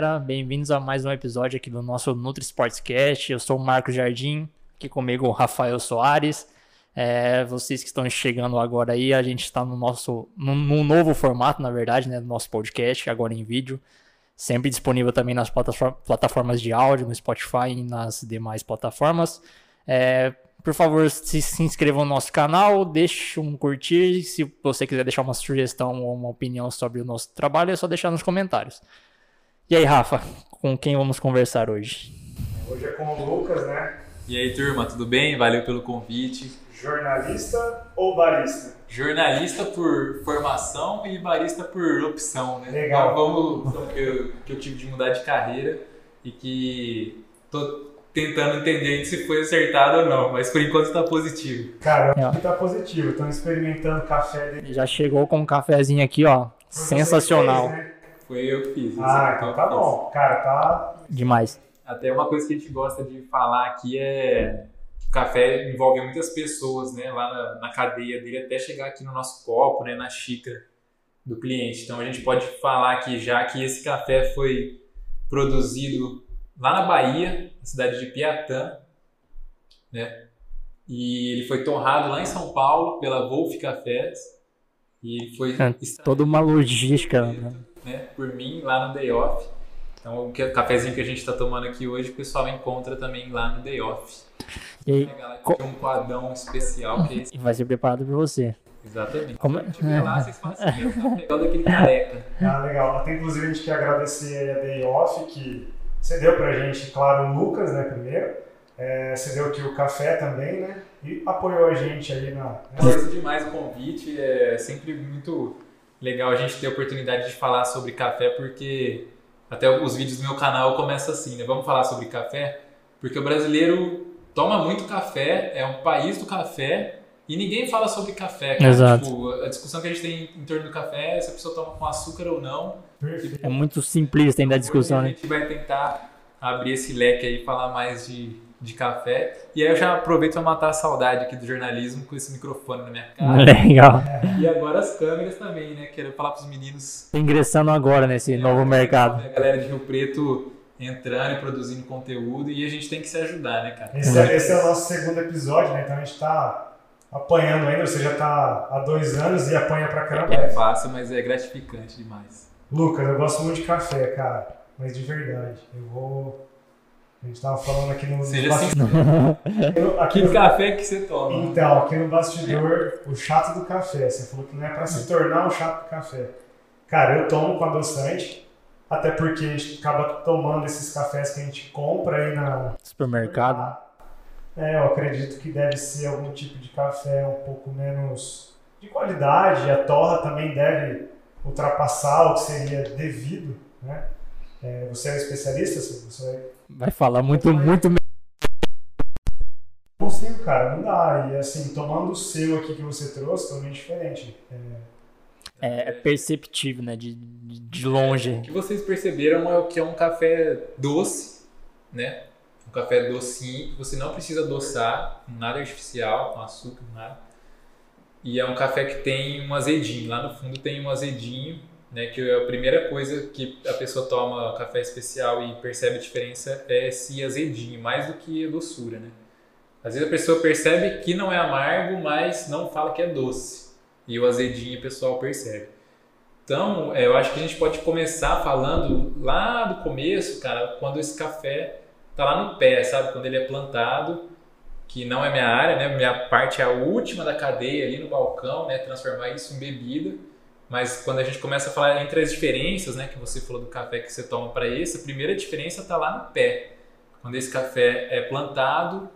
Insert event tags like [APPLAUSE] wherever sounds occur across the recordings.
galera, bem-vindos a mais um episódio aqui do nosso Nutri Sportscast. Eu sou o Marco Jardim, aqui comigo o Rafael Soares. É, vocês que estão chegando agora aí, a gente está no nosso num, novo formato, na verdade, né, do nosso podcast, agora em vídeo, sempre disponível também nas plataformas de áudio, no Spotify e nas demais plataformas. É, por favor, se, se inscrevam no nosso canal, deixe um curtir. Se você quiser deixar uma sugestão ou uma opinião sobre o nosso trabalho, é só deixar nos comentários. E aí, Rafa, com quem vamos conversar hoje? Hoje é com o Lucas, né? E aí, turma, tudo bem? Valeu pelo convite. Jornalista ou barista? Jornalista por formação e barista por opção, né? Legal. Então, vamos, então, que, eu, que eu tive de mudar de carreira e que tô tentando entender se foi acertado ou não, mas por enquanto está positivo. Cara, eu acho que tá positivo. Estão experimentando café dele. Já chegou com um cafezinho aqui, ó. Sensacional. Fez, né? Foi eu que fiz. Ah, então tá bom. Cara, tá. Demais. Até uma coisa que a gente gosta de falar aqui é o café envolve muitas pessoas, né, lá na, na, cadeia dele até chegar aqui no nosso copo, né, na xícara do cliente. Então a gente pode falar aqui já que esse café foi produzido lá na Bahia, na cidade de Piatã, né? E ele foi torrado lá em São Paulo pela Wolf Cafés e foi é, toda uma logística, né? Né? Por mim lá no Day Off. Então o cafezinho que a gente está tomando aqui hoje o pessoal encontra também lá no Day Off. E aí, tem um quadrão especial que é esse. E vai ser preparado para você. Exatamente. Como... Quando tiver lá, vocês falam assim, igual daquele careca. Ah, legal. Até inclusive a gente quer agradecer a Day Off que cedeu pra gente, claro, o Lucas, né, primeiro. É, cedeu aqui o café também, né? E apoiou a gente ali na. Agradeço demais o convite. É sempre muito legal a gente ter a oportunidade de falar sobre café, porque até os vídeos do meu canal começam assim, né? Vamos falar sobre café? Porque o brasileiro toma muito café, é um país do café, e ninguém fala sobre café, cara. Exato. Tipo, a discussão que a gente tem em torno do café é se a pessoa toma com açúcar ou não. É muito simplista ainda a discussão, né? A gente vai tentar abrir esse leque aí e falar mais de, de café. E aí eu já aproveito para matar a saudade aqui do jornalismo com esse microfone na minha cara. [LAUGHS] Legal. E agora as câmeras também, né? Quero falar para os meninos. Ingressando agora nesse é, novo mercado. A galera de Rio Preto entrando e produzindo conteúdo e a gente tem que se ajudar, né, cara? Esse é, esse é o nosso segundo episódio, né? Então a gente está apanhando ainda, você já está há dois anos e apanha pra caramba. É fácil, mas é gratificante demais. Lucas, eu gosto muito de café, cara, mas de verdade. Eu vou. A gente tava falando aqui no. Seja sincero. aqui que no... café que você toma? Então, aqui no bastidor, o chato do café. Você falou que não é para se tornar um chato do café. Cara, eu tomo com adoçante. Até porque a gente acaba tomando esses cafés que a gente compra aí na. Supermercado. É, eu acredito que deve ser algum tipo de café um pouco menos de qualidade. A torra também deve ultrapassar o que seria devido, né? É, você é um especialista? Você vai, vai falar muito, muito Não consigo, cara, não dá. E assim, tomando o seu aqui que você trouxe, totalmente diferente. É, é, é perceptível, né? De, de longe. O que vocês perceberam é o que é um café doce, né? Um café docinho, que você não precisa adoçar, nada artificial, com açúcar, nada. E é um café que tem um azedinho. Lá no fundo tem um azedinho, né? Que é a primeira coisa que a pessoa toma café especial e percebe a diferença é esse azedinho, mais do que a doçura, né? Às vezes a pessoa percebe que não é amargo, mas não fala que é doce. E o azedinho o pessoal percebe. Então, é, eu acho que a gente pode começar falando lá do começo, cara, quando esse café tá lá no pé, sabe? Quando ele é plantado, que não é minha área, né? Minha parte é a última da cadeia ali no balcão, né? Transformar isso em bebida. Mas quando a gente começa a falar entre as diferenças, né? Que você falou do café que você toma para esse, a primeira diferença tá lá no pé. Quando esse café é plantado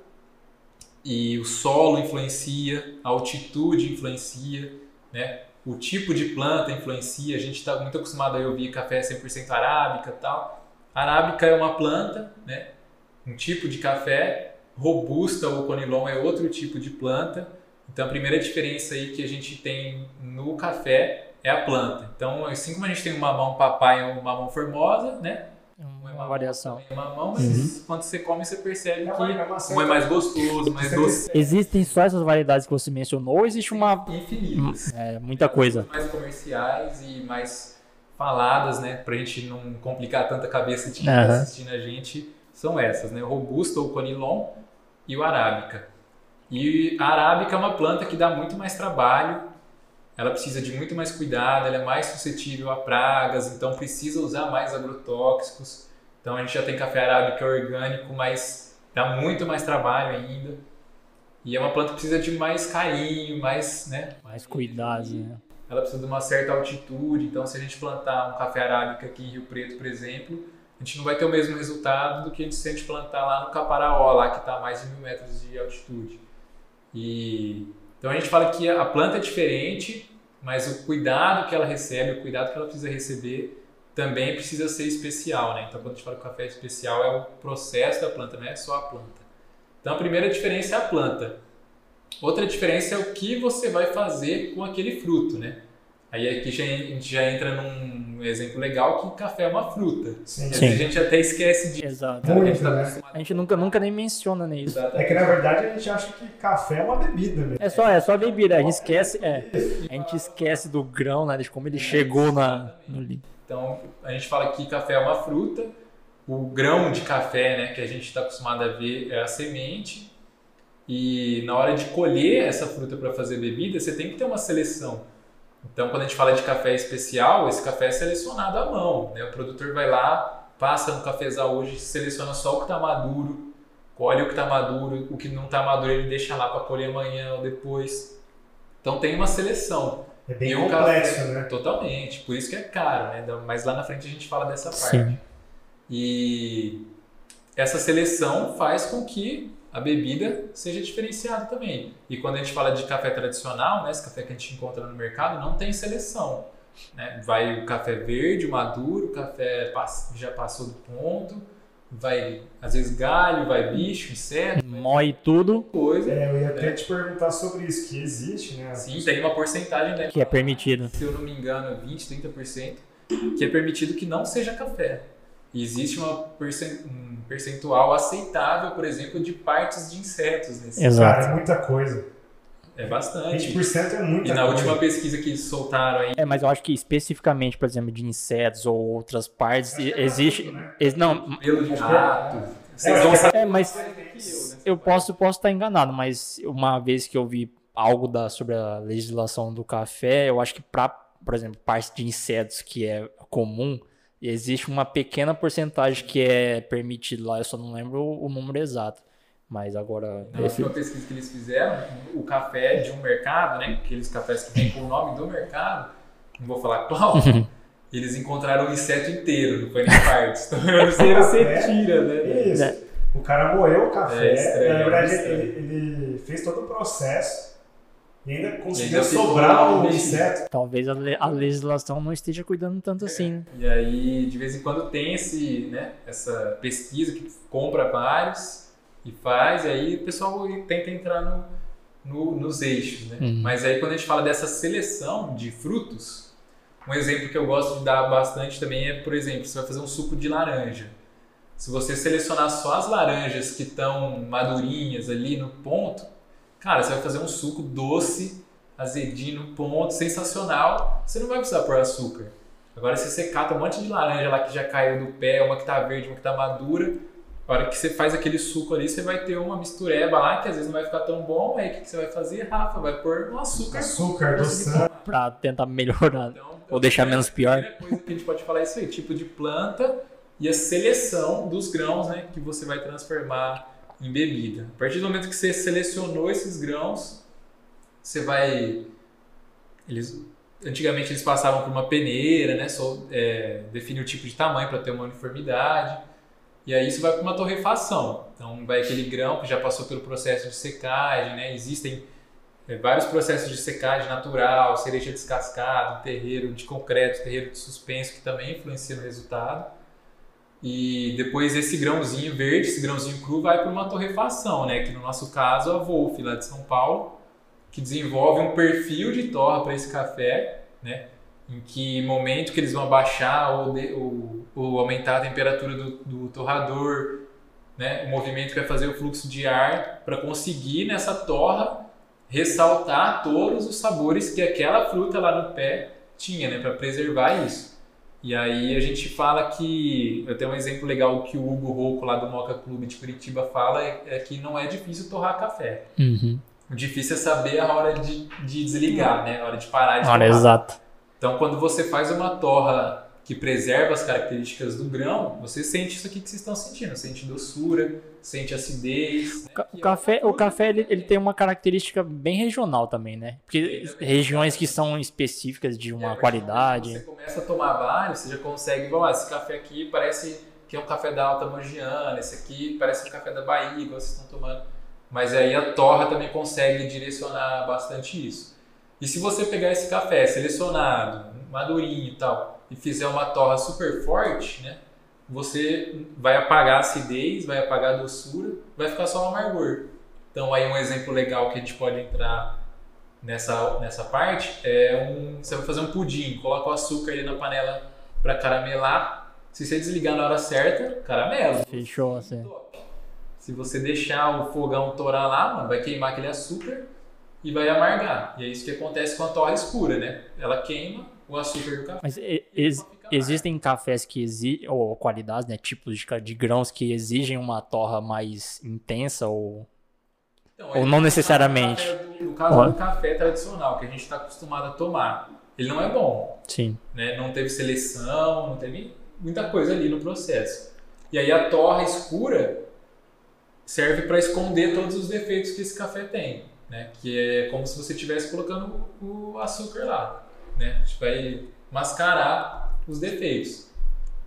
e o solo influencia, a altitude influencia, né? O tipo de planta influencia. A gente está muito acostumado a ouvir café 100% arábica tal. Arábica é uma planta, né? um tipo de café, robusta ou conilon é outro tipo de planta. Então a primeira diferença aí que a gente tem no café é a planta. Então, assim como a gente tem um mamão papai e um mamão formosa, né? Uma, uma variação. Um mamão, mas uhum. quando você come, você percebe é que um é mais gostoso, mais doce. Existem só essas variedades que você mencionou ou existe uma. Infinitas. É, muita coisa. Mais comerciais e mais faladas, né, pra gente não complicar tanta cabeça de quem está Aham. assistindo a gente, são essas, né? O Robusta ou Conilon e o Arábica. E a Arábica é uma planta que dá muito mais trabalho, ela precisa de muito mais cuidado, ela é mais suscetível a pragas, então precisa usar mais agrotóxicos. Então a gente já tem café arábica orgânico, mas dá muito mais trabalho ainda. E é uma planta que precisa de mais carinho, mais, né? Mais cuidado, né? Ela precisa de uma certa altitude, então se a gente plantar um café arábica aqui em Rio Preto, por exemplo, a gente não vai ter o mesmo resultado do que a gente plantar lá no Caparaó, lá que está a mais de mil metros de altitude. E então a gente fala que a planta é diferente, mas o cuidado que ela recebe, o cuidado que ela precisa receber também precisa ser especial, né? Então quando a gente fala que o café é especial é o processo da planta, não é só a planta. Então a primeira diferença é a planta. Outra diferença é o que você vai fazer com aquele fruto, né? Aí aqui já- a gente já entra num exemplo legal que café é uma fruta. Sim. Sim. a gente até esquece disso. Exato. Sabe? A gente Muito, tá né? A gente nunca, nunca nem menciona nisso. É que na verdade a gente acha que café é uma bebida mesmo. É só, é só bebida, a gente esquece, é, a gente esquece do grão, né, de como ele chegou na, no líquido. Então, a gente fala que café é uma fruta, o grão de café, né, que a gente está acostumado a ver é a semente, e na hora de colher essa fruta para fazer bebida, você tem que ter uma seleção. Então, quando a gente fala de café especial, esse café é selecionado à mão, né? O produtor vai lá, passa no cafezal hoje, seleciona só o que está maduro, colhe o que está maduro, o que não está maduro ele deixa lá para colher amanhã ou depois. Então, tem uma seleção. É bem E complexo, café- né? Totalmente, por isso que é caro, né? Mas lá na frente a gente fala dessa parte. Sim. E essa seleção faz com que a bebida seja diferenciada também. E quando a gente fala de café tradicional, né, esse café que a gente encontra no mercado, não tem seleção. Né? Vai o café verde, maduro, o café já passou do ponto, vai às vezes galho, vai bicho, inseto, Mói tudo coisa. É, eu ia até te perguntar sobre isso, que existe, né? Sim, tem uma porcentagem, né? que é permitido. se eu não me engano, 20, 30%, que é permitido que não seja café. E existe uma um percentual aceitável, por exemplo, de partes de insetos nesse. Exato. Cara, é muita coisa. É bastante. 20% é muita E na coisa. última pesquisa que eles soltaram aí, É, mas eu acho que especificamente, por exemplo, de insetos ou outras partes, é existe. tudo, né? ex- Não, pelo de Acho que- rato, É, vocês vão que- saber é, mas mais que eu, né? eu posso, posso estar enganado, mas uma vez que eu vi algo da, sobre a legislação do café, eu acho que para, por exemplo, parte de insetos que é comum, existe uma pequena porcentagem que é permitido lá, eu só não lembro o, número exato. Mas agora. Na esse- última pesquisa que eles fizeram, o café de um mercado, né? Aqueles cafés que vêm com o nome do mercado, não vou falar qual, [LAUGHS] eles encontraram o inseto inteiro, não foi nem partes. Então [LAUGHS] eu não sei, você tira, né? Isso. É. O cara moeu o café, É estranho, na verdade é ele, ele fez todo o processo e ainda conseguiu sobrar o inseto. Talvez a, le- a legislação não esteja cuidando tanto assim, né? E aí, de vez em quando tem esse, né, essa pesquisa que compra vários e faz, e aí o pessoal tenta entrar no, no- nos eixos, né? Uhum. Mas aí quando a gente fala dessa seleção de frutos, um exemplo que eu gosto de dar bastante também é, por exemplo, você vai fazer um suco de laranja. Se você selecionar só as laranjas que estão madurinhas ali no ponto, cara, você vai fazer um suco doce, azedinho ponto, sensacional. Você não vai precisar pôr açúcar. Agora, se você cata um monte de laranja lá que já caiu do pé, uma que tá verde, uma que tá madura, a hora que você faz aquele suco ali, você vai ter uma mistureba lá que às vezes não vai ficar tão bom. Aí o que que você vai fazer, Rafa? Vai pôr um açúcar. Açúcar, tomar. Pra tentar melhorar. Então, Ou deixar menos pior. A primeira coisa que a gente pode falar é isso aí, tipo de planta e a seleção dos grãos né, que você vai transformar em bebida. A partir do momento que você selecionou esses grãos, você vai. Eles, antigamente eles passavam por uma peneira, né, só, é, definir o tipo de tamanho para ter uma uniformidade. E aí isso vai para uma torrefação. Então vai aquele grão que já passou pelo processo de secagem, né? Existem é, vários processos de secagem natural, cereja descascada, terreiro de concreto, terreiro de suspenso que também influencia no resultado. E depois esse grãozinho verde, esse grãozinho cru vai para uma torrefação, né? Que no nosso caso a Wolf lá de São Paulo, que desenvolve um perfil de torra para esse café, né? Em que momento que eles vão abaixar ou, de- ou- ou aumentar a temperatura do, do torrador, né? O movimento que vai fazer o fluxo de ar para conseguir nessa torra ressaltar todos os sabores que aquela fruta lá no pé tinha, né, para preservar isso. E aí a gente fala que, eu tenho um exemplo legal que o Hugo Rocco lá do Moca Clube de Curitiba fala, é, é que não é difícil torrar café. Uhum. O difícil é saber a hora de, de desligar, né? A hora de parar de Olha, torrar. exato. Então, quando você faz uma torra que preserva as características do grão, você sente isso aqui que vocês estão sentindo. Sente doçura, sente acidez. né? O é café, o café ele, ele tem uma característica bem regional também, né? Porque regiões que são específicas de É, uma do qualidade. Você começa a tomar vários, você já consegue, vamos lá, esse café aqui parece que é um café da Alta Mogiana, esse aqui parece um café da Bahia, igual vocês estão tomando. Mas aí a torra também consegue direcionar bastante isso. E se você pegar esse café selecionado, madurinho e tal, e fizer uma torra super forte, né? Você vai apagar a acidez, vai apagar a doçura, vai ficar só o amargor. Então aí um exemplo legal que a gente pode entrar nessa, nessa parte é um. Você vai fazer um pudim, coloca o açúcar ali na panela para caramelar. Se você desligar na hora certa, caramela. Fechou, assim. Se você deixar o fogão torar lá, mano, vai queimar aquele açúcar e vai amargar. E é isso que acontece com a torra escura, né? Ela queima o açúcar do café. Mas ex- existem cafés que exigem, ou qualidades, né? Tipos de, de grãos que exigem uma torra mais intensa ou. Então, Ou aí, não necessariamente. do- No caso Ó. do café tradicional, que a gente está acostumado a tomar, ele não é bom. Sim. né? Não teve seleção, não teve muita coisa ali no processo. E aí a torra escura serve para esconder todos os defeitos que esse café tem, né? Que é como se você estivesse colocando o açúcar lá, né? A gente vai mascarar os defeitos.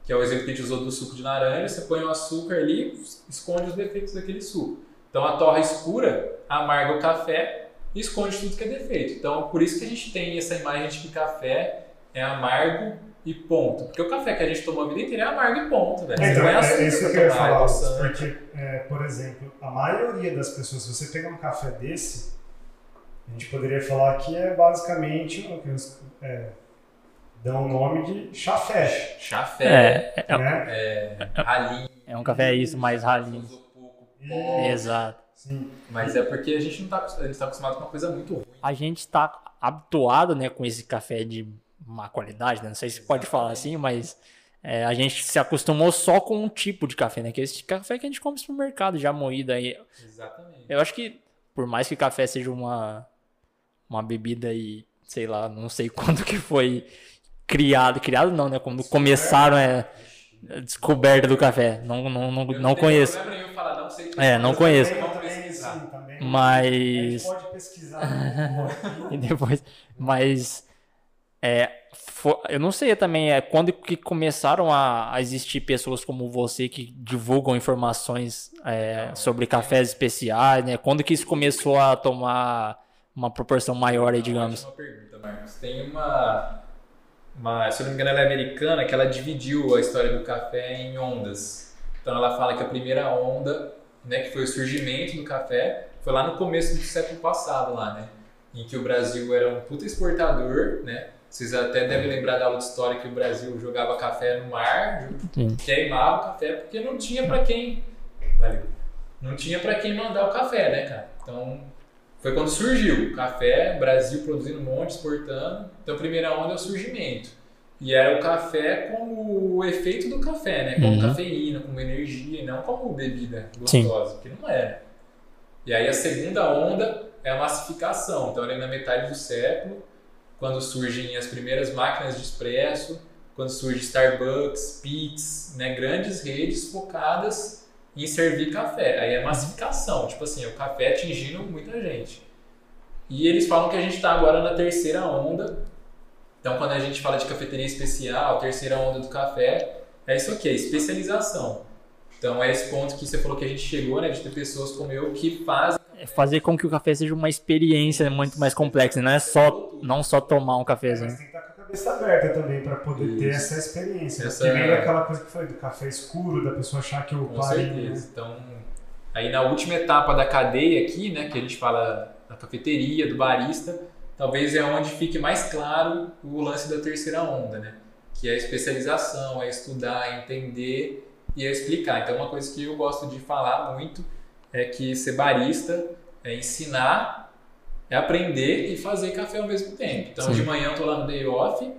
Que é o exemplo que a gente usou do suco de laranja, você põe o açúcar ali, esconde os defeitos daquele suco. Então a torra escura amarga o café e esconde tudo que é defeito. Então por isso que a gente tem essa imagem de que café é amargo e ponto. Porque o café que a gente tomou a vida inteira é amargo e ponto, velho. Então, é, açúcar é isso que eu ia falar, porque, é, por exemplo, a maioria das pessoas, se você pegar um café desse, a gente poderia falar que é basicamente o que eles é, dão o nome de chafé, Chafé, É, é, né? é, ralinho. é um café isso, mais ralinho. Exato. Sim. Mas é porque a gente não tá, a gente tá acostumado com uma coisa muito ruim. A gente tá habituado, né, com esse café de má qualidade, né? Não sei se pode falar assim, mas é, a gente se acostumou só com um tipo de café, né? Que é esse café que a gente come no supermercado, já moído aí. Exatamente. Eu acho que, por mais que café seja uma, uma bebida e, sei lá, não sei [LAUGHS] quando que foi criado. Criado não, né? Quando começaram é, a descoberta do café. Não, não, não, Eu não tenho conheço. falar, não sei É, não mas conheço. Também. Mas- A gente pode pesquisar [LAUGHS] E depois, mas é, fo- eu não sei também é quando que começaram a, a existir pessoas como você que divulgam informações é, sobre cafés especiais, né? Quando que isso começou a tomar uma proporção maior aí, digamos? Ótima pergunta, Marcos. Tem uma, uma, se eu não me engano, ela é americana, que ela dividiu a história do café em ondas. Então ela fala que a primeira onda, né, que foi o surgimento do café, foi lá no começo do século passado, lá, né? Em que o Brasil era um puta exportador, né? Vocês até devem lembrar da aula de história que o Brasil jogava café no mar, Sim. queimava o café porque não tinha para quem, valeu, não tinha para quem mandar o café, né, cara? Então foi quando surgiu o café, Brasil produzindo um monte, exportando. Então a primeira onda é o surgimento. E era o café como o efeito do café, né? Como Uhum. cafeína, como energia, e não como bebida Sim. gostosa, que não era. E aí a segunda onda é a massificação. Então ali na metade do século, quando surgem as primeiras máquinas de expresso, quando surge Starbucks, Peet's, né, grandes redes focadas em servir café. Aí é massificação, tipo assim, é o café atingindo muita gente. E eles falam que a gente está agora na terceira onda. Então, quando a gente fala de cafeteria especial, terceira onda do café, é isso aqui, é especialização. Então, é esse ponto que você falou que a gente chegou, né, de ter pessoas como eu que fazem É fazer com que o café seja uma experiência muito mais complexa, não é só não só tomar um cafezinho. Cabeça aberta também para poder ter Isso. essa experiência. Essa- Porque lembra aquela coisa que foi do café escuro, da pessoa achar que o Com clarinho, né? certeza. Então, aí na última etapa da cadeia aqui, né, que a gente fala da cafeteria, do barista, talvez é onde fique mais claro o lance da terceira onda, né? Que é a especialização, é estudar, é entender e é explicar. Então, uma coisa que eu gosto de falar muito é que ser barista é ensinar, é aprender e fazer café ao mesmo tempo. Então, Sim. de manhã eu tô lá no day off,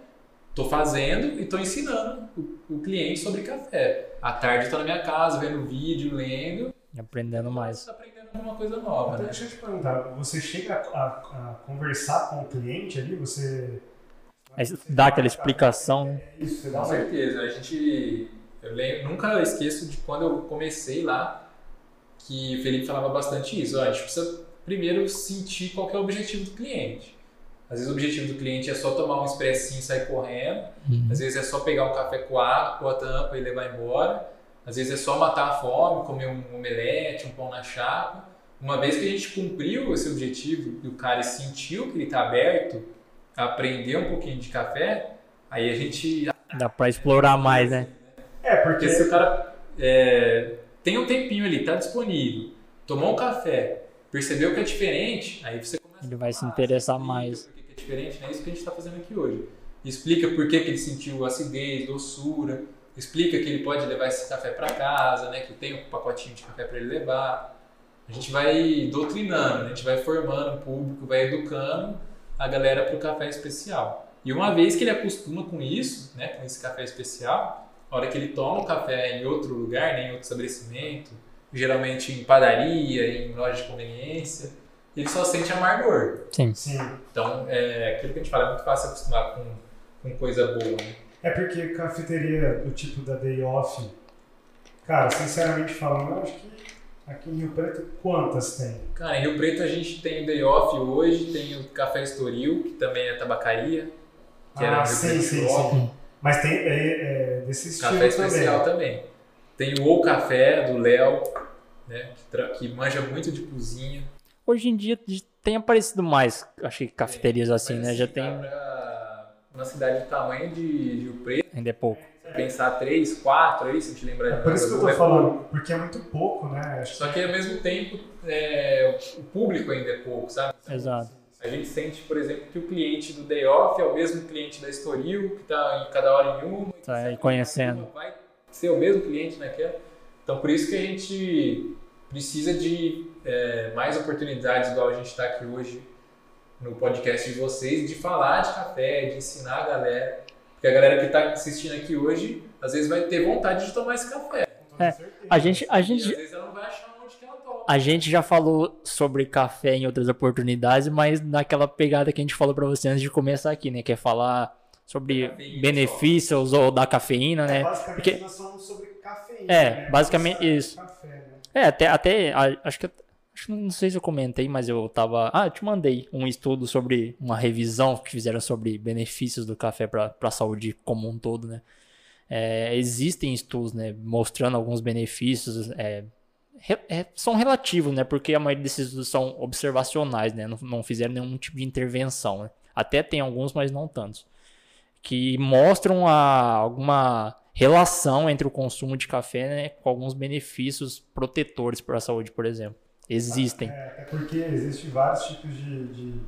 tô fazendo e tô ensinando o, o cliente sobre café. À tarde eu tô na minha casa, vendo vídeo, lendo. Aprendendo mais. Aprendendo alguma coisa nova, Então, né? deixa eu te perguntar, você chega a, a- a conversar com o cliente ali? Você. Aí dá aquela explicação, né? É isso, você dá Com certeza. A gente. Eu lembro, nunca esqueço de quando eu comecei lá, que o Felipe falava bastante isso. Ó, a gente precisa primeiro sentir qual que é o objetivo do cliente. Às vezes o objetivo do cliente é só tomar um expressinho e sair correndo. Uhum. Às vezes é só pegar um café coado, pôr a tampa e levar embora. Às vezes é só matar a fome, comer um omelete, um pão na chapa. Uma vez que a gente cumpriu esse objetivo e o cara sentiu que ele está aberto a aprender um pouquinho de café, aí a gente Dá pra explorar mais, né? É, porque. se o cara é, tem um tempinho ali, tá disponível, tomou um café, percebeu que é diferente, aí você começa Ele a vai se falar, interessar mais. Por que é diferente, né? Isso que a gente está fazendo aqui hoje. Explica por que, que ele sentiu acidez, doçura, explica que ele pode levar esse café para casa, né? Que tem um pacotinho de café para ele levar. A gente vai doutrinando, a gente vai formando o público, vai educando a galera para o café especial. E uma vez que ele acostuma com isso, né, com esse café especial, a hora que ele toma o café em outro lugar, né, em outro estabelecimento, geralmente em padaria, em loja de conveniência, ele só sente amargor. Sim. Sim. Então, é aquilo que a gente fala, é muito fácil acostumar com, com coisa boa. Né? É porque cafeteria do tipo da Day Off, cara, sinceramente falando, eu acho que aqui em Rio Preto, quantas tem? Cara, em Rio Preto a gente tem o Day Off hoje, tem o Café Estoril, que também é tabacaria, que era ah, no Rio sim, Preto sim, sim. Mas tem é, é, desse estilo Café especial também. também. Tem o O Café do Léo, né, que, que manja muito de cozinha. Hoje em dia tem aparecido mais, acho que cafeterias assim, Mas, né? Já assim, tem. pra- Uma cidade do tamanho de Rio Preto, Ainda é pouco. pensar três, quatro aí, se a gente lembrar É de por isso que eu tô é pouco. falando, porque é muito pouco, né? Acho Só que ao mesmo tempo, é, o público ainda é pouco, sabe? Exato. A gente sente, por exemplo, que o cliente do Day Off é o mesmo cliente da Estoril, que está em cada hora em uma. Tá aí conhecendo. Vai ser o mesmo cliente naquela. Então, por isso que a gente precisa de é, mais oportunidades, igual a gente está aqui hoje no podcast de vocês, de falar de café, de ensinar a galera. Porque a galera que está assistindo aqui hoje, às vezes vai ter vontade de tomar esse café. com toda É, certeza. A gente, a E às gente, vezes ela não vai achar onde que ela toma. a gente já falou sobre café em outras oportunidades, mas naquela pegada que a gente falou pra você antes de começar aqui, né? Que é falar sobre Cafeína benefícios ou da cafeína, É, né? basicamente Porque- nós falamos sobre cafeína. É, né? basicamente isso. Café? É, até, até acho que acho não sei se eu comentei, mas eu tava, ah, eu te mandei um estudo sobre uma revisão que fizeram sobre benefícios do café para a saúde como um todo, né? É, existem estudos, né, mostrando alguns benefícios, é, é, são relativos, né? Porque a maioria desses estudos são observacionais, né? Não, não fizeram nenhum tipo de intervenção, né? Até tem alguns, mas não tantos. Que mostram a, alguma relação entre o consumo de café né, com alguns benefícios protetores para a saúde, por exemplo. Existem. É, é porque existem vários tipos de, de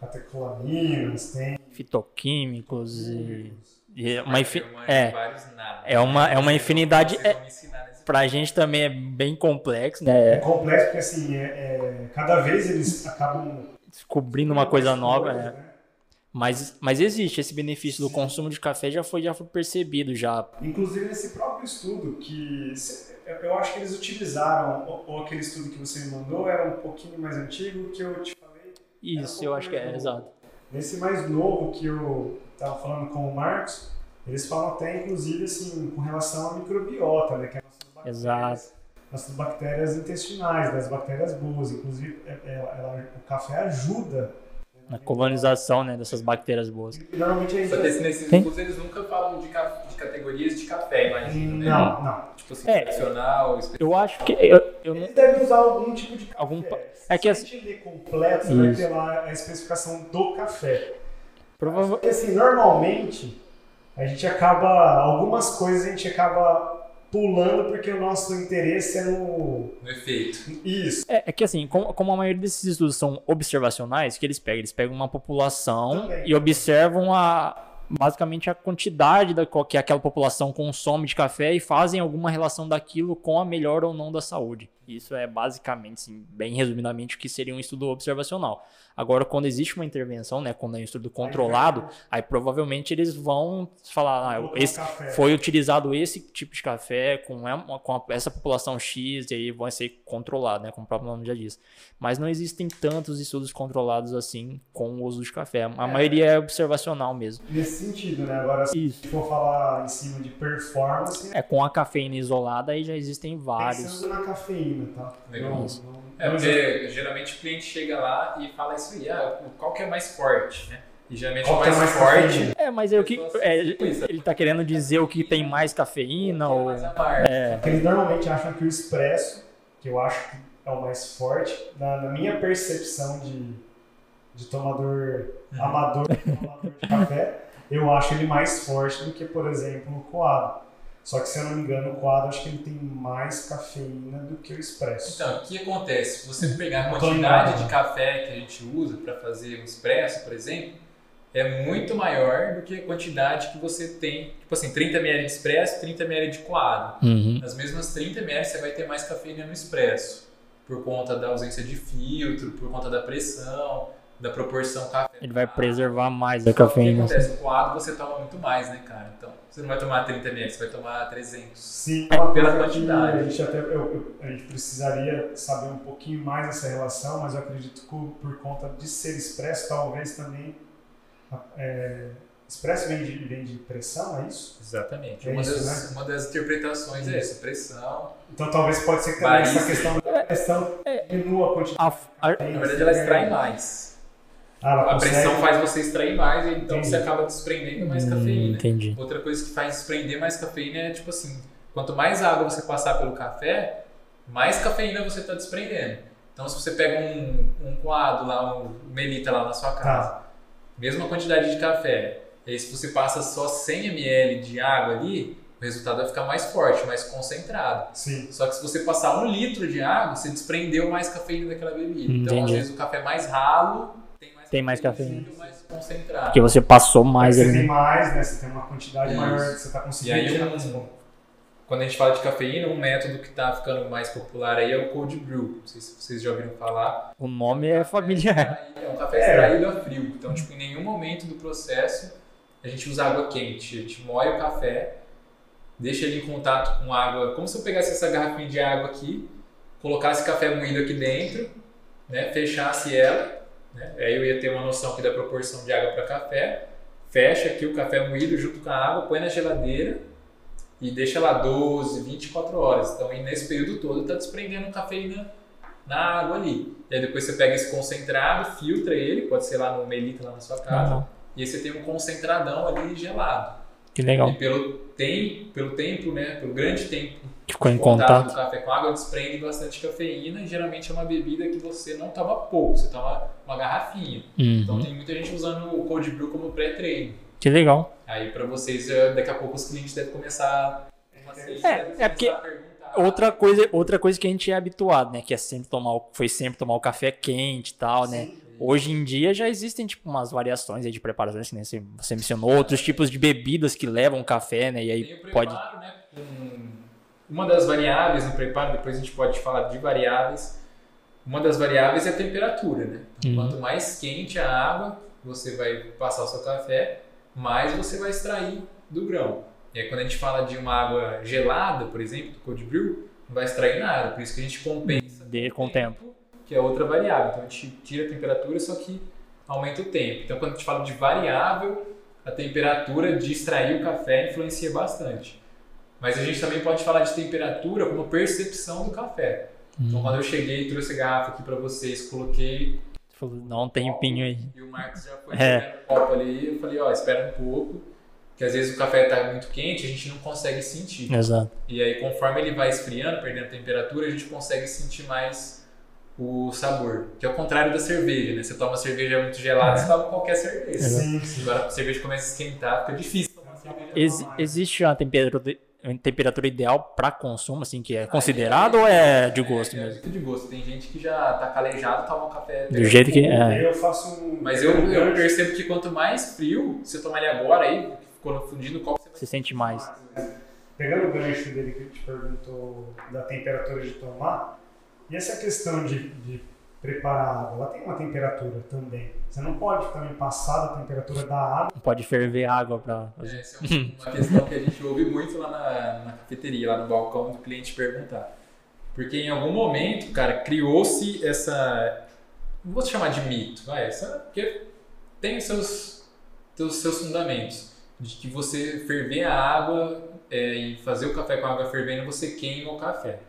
catecolaminas, tem. Fitoquímicos e, e é uma, infi- é, nada. é uma- é uma infinidade- ensinar nesse pra gente também é bem complexo, É né? complexo porque assim, é, é- cada vez eles acabam Descobrindo uma coisa nova, coisas, né? Mas, mas existe esse benefício do consumo de café já foi já foi percebido já. Inclusive nesse próprio estudo que eu- acho que eles utilizaram ou, ou aquele estudo que você me mandou era um pouquinho mais antigo que eu te falei. Isso, eu acho que é exato. Nesse mais novo que eu estava falando com o Marcos, eles falam até inclusive assim com relação à microbiota, né? Que é nossas bactérias, Exato. nossas bactérias intestinais, das bactérias boas. Inclusive é- é- ela- o café ajuda Na colonização, né, dessas bactérias boas. Normalmente a gente Só que esse- nesses Tem? estudos eles nunca falam de, ca- de categorias de café, imagino, né? Não, não. Tipo assim, É. tradicional, Eu acho que eu, eu não Eles devem usar algum tipo de café. Algum Se é que a assim- gente ler completo, você vai Isso. ter lá a especificação do café. provavelmente Porque assim, normalmente a gente acaba. Algumas coisas a gente acaba pulando porque o nosso interesse é no. no efeito. Isso. É, é que assim, como, como a maioria desses estudos são observacionais, que eles pegam? Eles pegam uma população Também. e observam a basicamente a quantidade da qual que aquela população consome de café e fazem alguma relação daquilo com a melhora ou não da saúde. Isso é basicamente, sim, bem resumidamente, o que seria um estudo observacional. Agora, quando existe uma intervenção, né, quando é um estudo controlado, aí provavelmente eles vão falar, ah, esse, foi utilizado esse tipo de café com, a- com essa população X e aí vai ser controlado, né, como o próprio nome já diz. Mas não existem tantos estudos controlados assim com o uso de café. A maioria é observacional mesmo. Nesse sentido, né? Agora, se Isso. for falar em cima de performance, É, com a cafeína isolada aí já existem vários. pensando na cafeína, tá? Legal. Não, não- É, não porque geralmente o cliente chega lá e fala isso aí, ah, qual que é mais forte, né? E geralmente Qual o que é mais, mais forte cafeína? É, mas é o que é, ele tá querendo dizer o que tem mais cafeína é ou mais é, Porque eles normalmente acham que o expresso, que eu acho que é o mais forte, na, na minha percepção de, de tomador Uhum. amador, tomador de café, eu acho ele mais forte do que, por exemplo, o coado. Só que, se eu não me engano, o coado acho que ele tem mais cafeína do que o expresso. Então, o que acontece? Se você pegar a quantidade de café que a gente usa para fazer um expresso, por exemplo, é muito maior do que a quantidade que você tem. Tipo assim, 30 ml de expresso, 30 ml de coado. Uhum. Nas mesmas 30 ml você vai ter mais cafeína no expresso. Por conta da ausência de filtro, por conta da pressão, da proporção café. ele vai preservar mais a Só que O que cafeína. acontece? O coado você toma muito mais, né, cara? Então, você não vai tomar 30 ml, você vai tomar 300. Sim, Pela quantidade. A gente, até, eu- eu- a gente precisaria saber um pouquinho mais dessa relação, mas eu acredito que por conta de ser expresso, talvez também. É, expresso vem de, vem de pressão, é isso? Exatamente. É uma, isso, das, uma das interpretações é essa, pressão. Então talvez pode ser que também Barista. essa questão da pressão diminua a quantidade. A- a- Na verdade, ela extrai mais. Ah, ela A consegue- pressão faz você extrair mais, e então Entendi. você acaba desprendendo mais Hum, cafeína. entendi. Outra coisa que faz desprender mais cafeína é tipo assim: quanto mais água você passar pelo café, mais cafeína você está desprendendo. Então, se você pega um, um coado lá, um melita lá na sua casa, Tá. mesma quantidade de café, e aí se você passa só 100 ml de água ali, o resultado vai ficar mais forte, mais concentrado. Sim. Só que se você passar um litro de água, você desprendeu mais cafeína daquela bebida. Então, às Entendi. vezes, o café mais ralo tem mais Tem mais cafeína, mais concentrado. Porque você passou mais você ali. tem né? mais, né? Você tem uma quantidade Isso. maior que você está E conseguindo aí, tirar um- mais bom. quando a gente fala de cafeína, um método que está ficando mais popular aí é o cold brew. Não sei se vocês já ouviram falar. O nome é familiar. É um café É. extraído a frio. Então, tipo, em nenhum momento do processo a gente usa água quente. A gente moe o café, deixa ele em contato com água, como se eu pegasse essa garrafinha de água aqui, colocasse café moído aqui dentro, né, fechasse ela, né, aí eu ia ter uma noção aqui da proporção de água para café, fecha aqui o café moído junto com a água, põe na geladeira e deixa lá 12, 24 horas. Então, nesse período todo está desprendendo cafeína na água ali. E aí depois você pega esse concentrado, filtra ele, pode ser lá no melita lá na sua casa, Uhum. e aí você tem um concentradão ali gelado. Que legal. E pelo tempo, pelo tempo, né, pelo grande tempo Ficou em contato contato. café com água, desprende bastante cafeína e geralmente é uma bebida que você não toma pouco, você toma uma garrafinha. Então Uhum. tem muita gente usando o cold brew como pré-treino. Que legal. Aí para vocês, eh, daqui a pouco os clientes devem começar vocês É, devem é porque começar a perguntar. Outra coisa, outra coisa que a gente é habituado, né? Que é sempre tomar, o- foi sempre tomar o café quente e tal, né? Hoje em dia já existem, tipo, umas variações aí de preparações, que nem você, você mencionou, outros tipos de bebidas que levam café, né? E aí Tem o pode. né? com- Uma das variáveis no preparo, depois a gente pode falar de variáveis. Uma das variáveis é a temperatura, né? Então, Uhum. Quanto mais quente a água, você vai passar o seu café, mais você vai extrair do grão. E aí quando a gente fala de uma água gelada, por exemplo, do cold brew, não vai extrair nada. Por isso que a gente compensa De- com o tempo. que é outra variável. Então a gente tira a temperatura, só que aumenta o tempo. Então quando a gente fala de variável, a temperatura de extrair o café influencia bastante. Mas a gente também pode falar de temperatura como percepção do café. Então quando eu cheguei, trouxe a garrafa aqui para vocês, coloquei Falou, Dá um tempinho aí. e o Marcos já foi [LAUGHS] É. o copo ali, eu falei, ó, espera um pouco, que às vezes o café tá muito quente, a gente não consegue sentir. Exato. E aí, conforme ele vai esfriando, perdendo temperatura, a gente consegue sentir mais o sabor. Que é o contrário da cerveja, né? Você toma cerveja muito gelada, você toma qualquer cerveja. Sim. Agora a cerveja começa a esquentar, fica difícil tomar cerveja. Ex- normal. existe uma temperatura, temperatura ideal para consumo, assim, que é considerado ou é de gosto é, mesmo? muito de gosto. Tem gente que já tá calejado, toma um café. Do jeito que. É. Eu faço um. Mas eu, eu percebo que quanto mais frio, se eu tomar ele agora aí, ficou no fundinho do copo, você vai Se sente mais. Pegando o gancho dele que te perguntou da temperatura de tomar, E essa questão de, de preparar a água, ela tem uma temperatura também. Você não pode também passar da temperatura da água. Não pode ferver água para. Essa é uma questão que a gente ouve muito lá na, na cafeteria, lá no balcão do cliente perguntar. Porque em algum momento, cara, criou-se essa. Não vou chamar de mito, vai, essa, porque tem os seus, seus, seus fundamentos. De que você ferver a água é, e fazer o café com a água fervendo, você queima o café.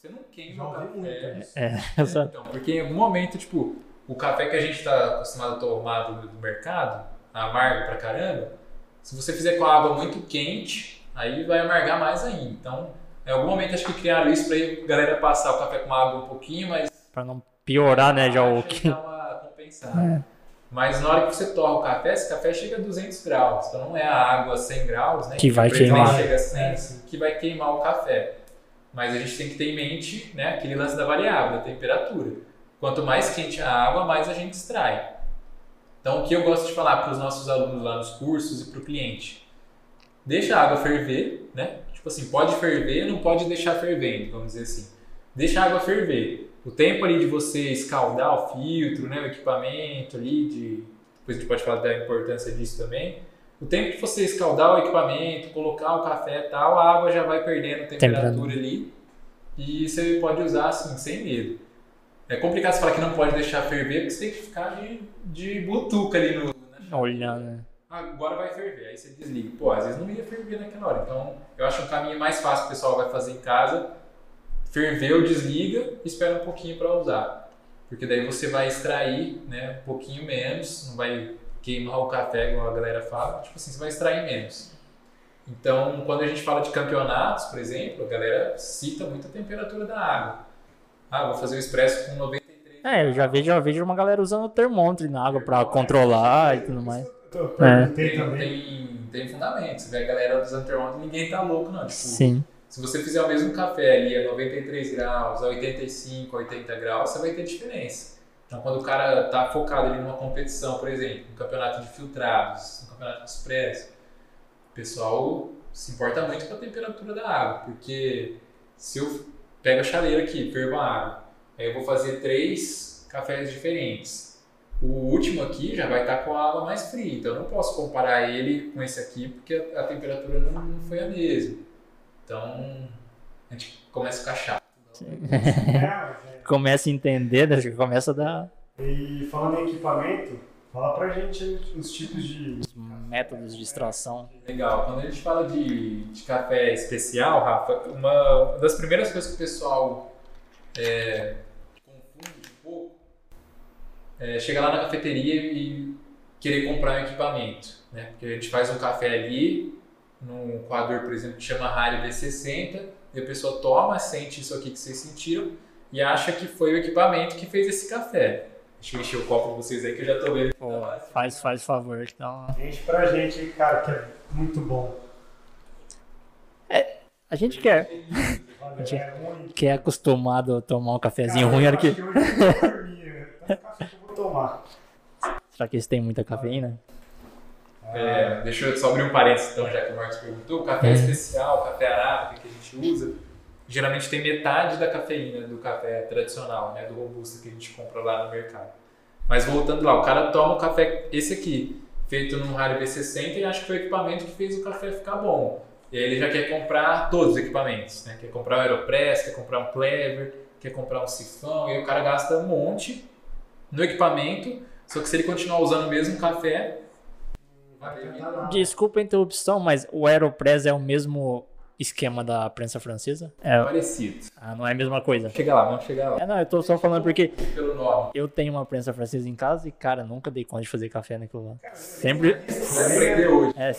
Você não queima o café. É, exato. Então, porque em algum momento, tipo, o café que a gente está acostumado a tomar do, do mercado, amargo pra caramba, se você fizer com a água muito quente, aí vai amargar mais ainda. Então, em algum momento acho que criaram isso pra a galera passar o café com água um pouquinho, mas. Pra não piorar, né, já o que. uma compensada. É. Mas na hora que você torra o café, esse café chega a 200 graus. Então não é a água a 100 graus, né? Que vai queimar. Chega a 100, que vai queimar o café. Mas a gente tem que ter em mente né, aquele lance da variável, da temperatura. Quanto mais quente a água, mais a gente extrai. Então, o que eu gosto de falar para os nossos alunos lá nos cursos e para o cliente? Deixa a água ferver, né? Tipo assim, pode ferver, não pode deixar fervendo, vamos dizer assim. Deixa a água ferver. O tempo ali de você escaldar o filtro, né, o equipamento ali, de... depois a gente pode falar da importância disso também o tempo que você escaldar o equipamento, colocar o café e tal, a água já vai perdendo temperatura ali e você pode usar assim, sem medo. É complicado você falar que não pode deixar ferver, porque você tem que ficar de, de butuca ali no. Olhando. Né? Agora vai ferver, aí você desliga. Pô, às vezes não ia ferver naquela hora. Então, eu acho um caminho mais fácil que o pessoal vai fazer em casa. Ferveu, desliga e espera um pouquinho para usar. Porque daí você vai extrair né, um pouquinho menos, não vai queimar o café, igual a galera fala, tipo assim, você vai extrair menos. Então, quando a gente fala de campeonatos, por exemplo, a galera cita muito a temperatura da água. Ah, vou fazer o expresso com 93. É, eu já vejo, já vejo uma galera usando termômetro na água para controlar e tudo mais. É. Tem, tem, tem fundamento. Você vê a galera usando termômetro, ninguém tá louco, não. Tipo, Sim. Se você fizer o mesmo café ali a 93 graus, a 85, 80 graus, você vai ter diferença. Então, quando o cara está focado ali numa competição, por exemplo, um campeonato de filtrados, um campeonato de expresso, o pessoal se importa muito com a temperatura da água, porque se eu pego a chaleira aqui, fervo a água, aí eu vou fazer três cafés diferentes. O último aqui já vai estar tá com a água mais fria, então eu não posso comparar ele com esse aqui, porque a, a temperatura não, não, foi a mesma. Então, a gente começa a ficar chato. [LAUGHS] começa a entender, né? começa a dar. E falando em equipamento, fala pra gente os tipos de. Os métodos de extração. Legal. Quando a gente fala de, de café especial, Rafa, uma das primeiras coisas que o pessoal é, confunde um pouco é chegar lá na cafeteria e querer comprar um equipamento. Né? Porque a gente faz um café ali, num coador, por exemplo, que chama Rally V60, e a pessoa toma, sente isso aqui que vocês sentiram e acha que foi o equipamento que fez esse café. Deixa eu encher o copo de vocês aí que eu já tô vendo. Pô, faz, faz favor. Então... Gente, pra gente, cara, que é muito bom. É, a gente quer. [LAUGHS] A gente que é acostumado a tomar um cafezinho cara, ruim, era que. Que eu vou tomar. Será que eles têm muita cafeína? É, deixa eu só abrir um parênteses então, já que o Marcos perguntou. O café é. especial, café arábica que a gente usa, geralmente tem metade da cafeína do café tradicional, né, do robusta que a gente compra lá no mercado. Mas voltando lá, o cara toma o café, esse aqui, feito num Rally V60 e acha que foi o equipamento que fez o café ficar bom. E aí ele já quer comprar todos os equipamentos, né? Quer comprar um Aeropress, quer comprar um Clever, quer comprar um sifão, e aí o cara gasta um monte no equipamento, só que se ele continuar usando o mesmo café, Desculpa a interrupção, mas o Aeropress é o mesmo esquema da prensa francesa? É parecido. Ah, não é a mesma coisa. Chega lá, vamos chegar lá. É, não, eu tô só falando porque Pelo nome. eu tenho uma prensa francesa em casa e, cara, nunca dei conta de fazer café naquilo lá. Sempre. Vai aprender hoje. É.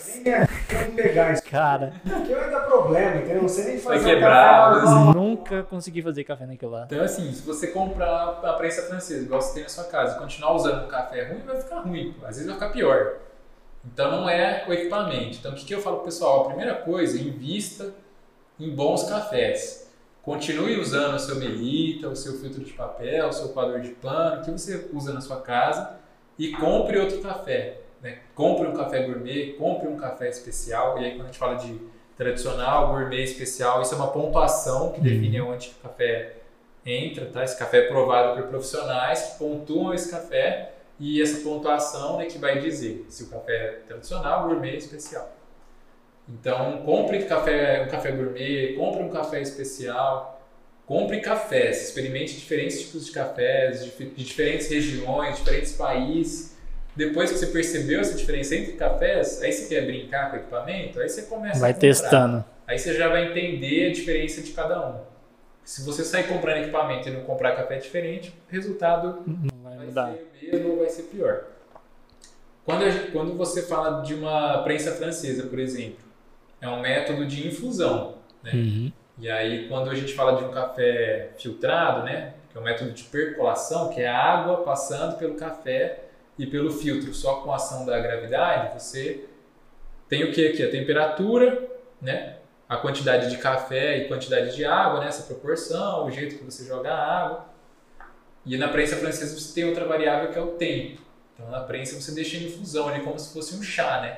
Nem pegar isso. Cara. Porque vai dar problema, entendeu? Você nem faz Vai quebrar. café, Nunca consegui fazer café naquilo lá. Então, assim, se você comprar a prensa francesa, igual você tem na sua casa, e continuar usando o café ruim, vai ficar ruim. Às vezes vai ficar pior. Então, não é o equipamento. Então, o que, que eu falo pro pessoal? A primeira coisa, invista em bons cafés. Continue usando o seu melita, o seu filtro de papel, o seu coador de pano, que você usa na sua casa e compre outro café. Né? Compre um café gourmet, compre um café especial. E aí, quando a gente fala de tradicional, gourmet, especial, isso é uma pontuação que define uhum. onde o café entra, tá? Esse café é provado por profissionais que pontuam esse café e essa pontuação é que vai dizer se o café é tradicional, gourmet, especial. Então, compre café, um café gourmet, compre um café especial, compre cafés, experimente diferentes tipos de cafés, de, de diferentes regiões, diferentes países. Depois que você percebeu essa diferença entre cafés, aí você quer brincar com o equipamento, aí você começa Vai a comprar. testando. Aí você já vai entender a diferença de cada um. Se você sair comprando equipamento e não comprar café diferente, resultado Não vai mudar. ser o mesmo ou vai ser pior. Quando, a gente- quando você fala de uma prensa francesa, por exemplo, é um método de infusão. Né? Uhum. E aí, quando a gente fala de um café filtrado, né, que é um método de percolação, que é a água passando pelo café e pelo filtro, só com a ação da gravidade, você tem o que aqui? A temperatura, né, a quantidade de café e quantidade de água, né, essa proporção, o jeito que você joga a água. E na prensa francesa você tem outra variável que é o tempo. Então, na prensa você deixa em infusão ali como se fosse um chá, né?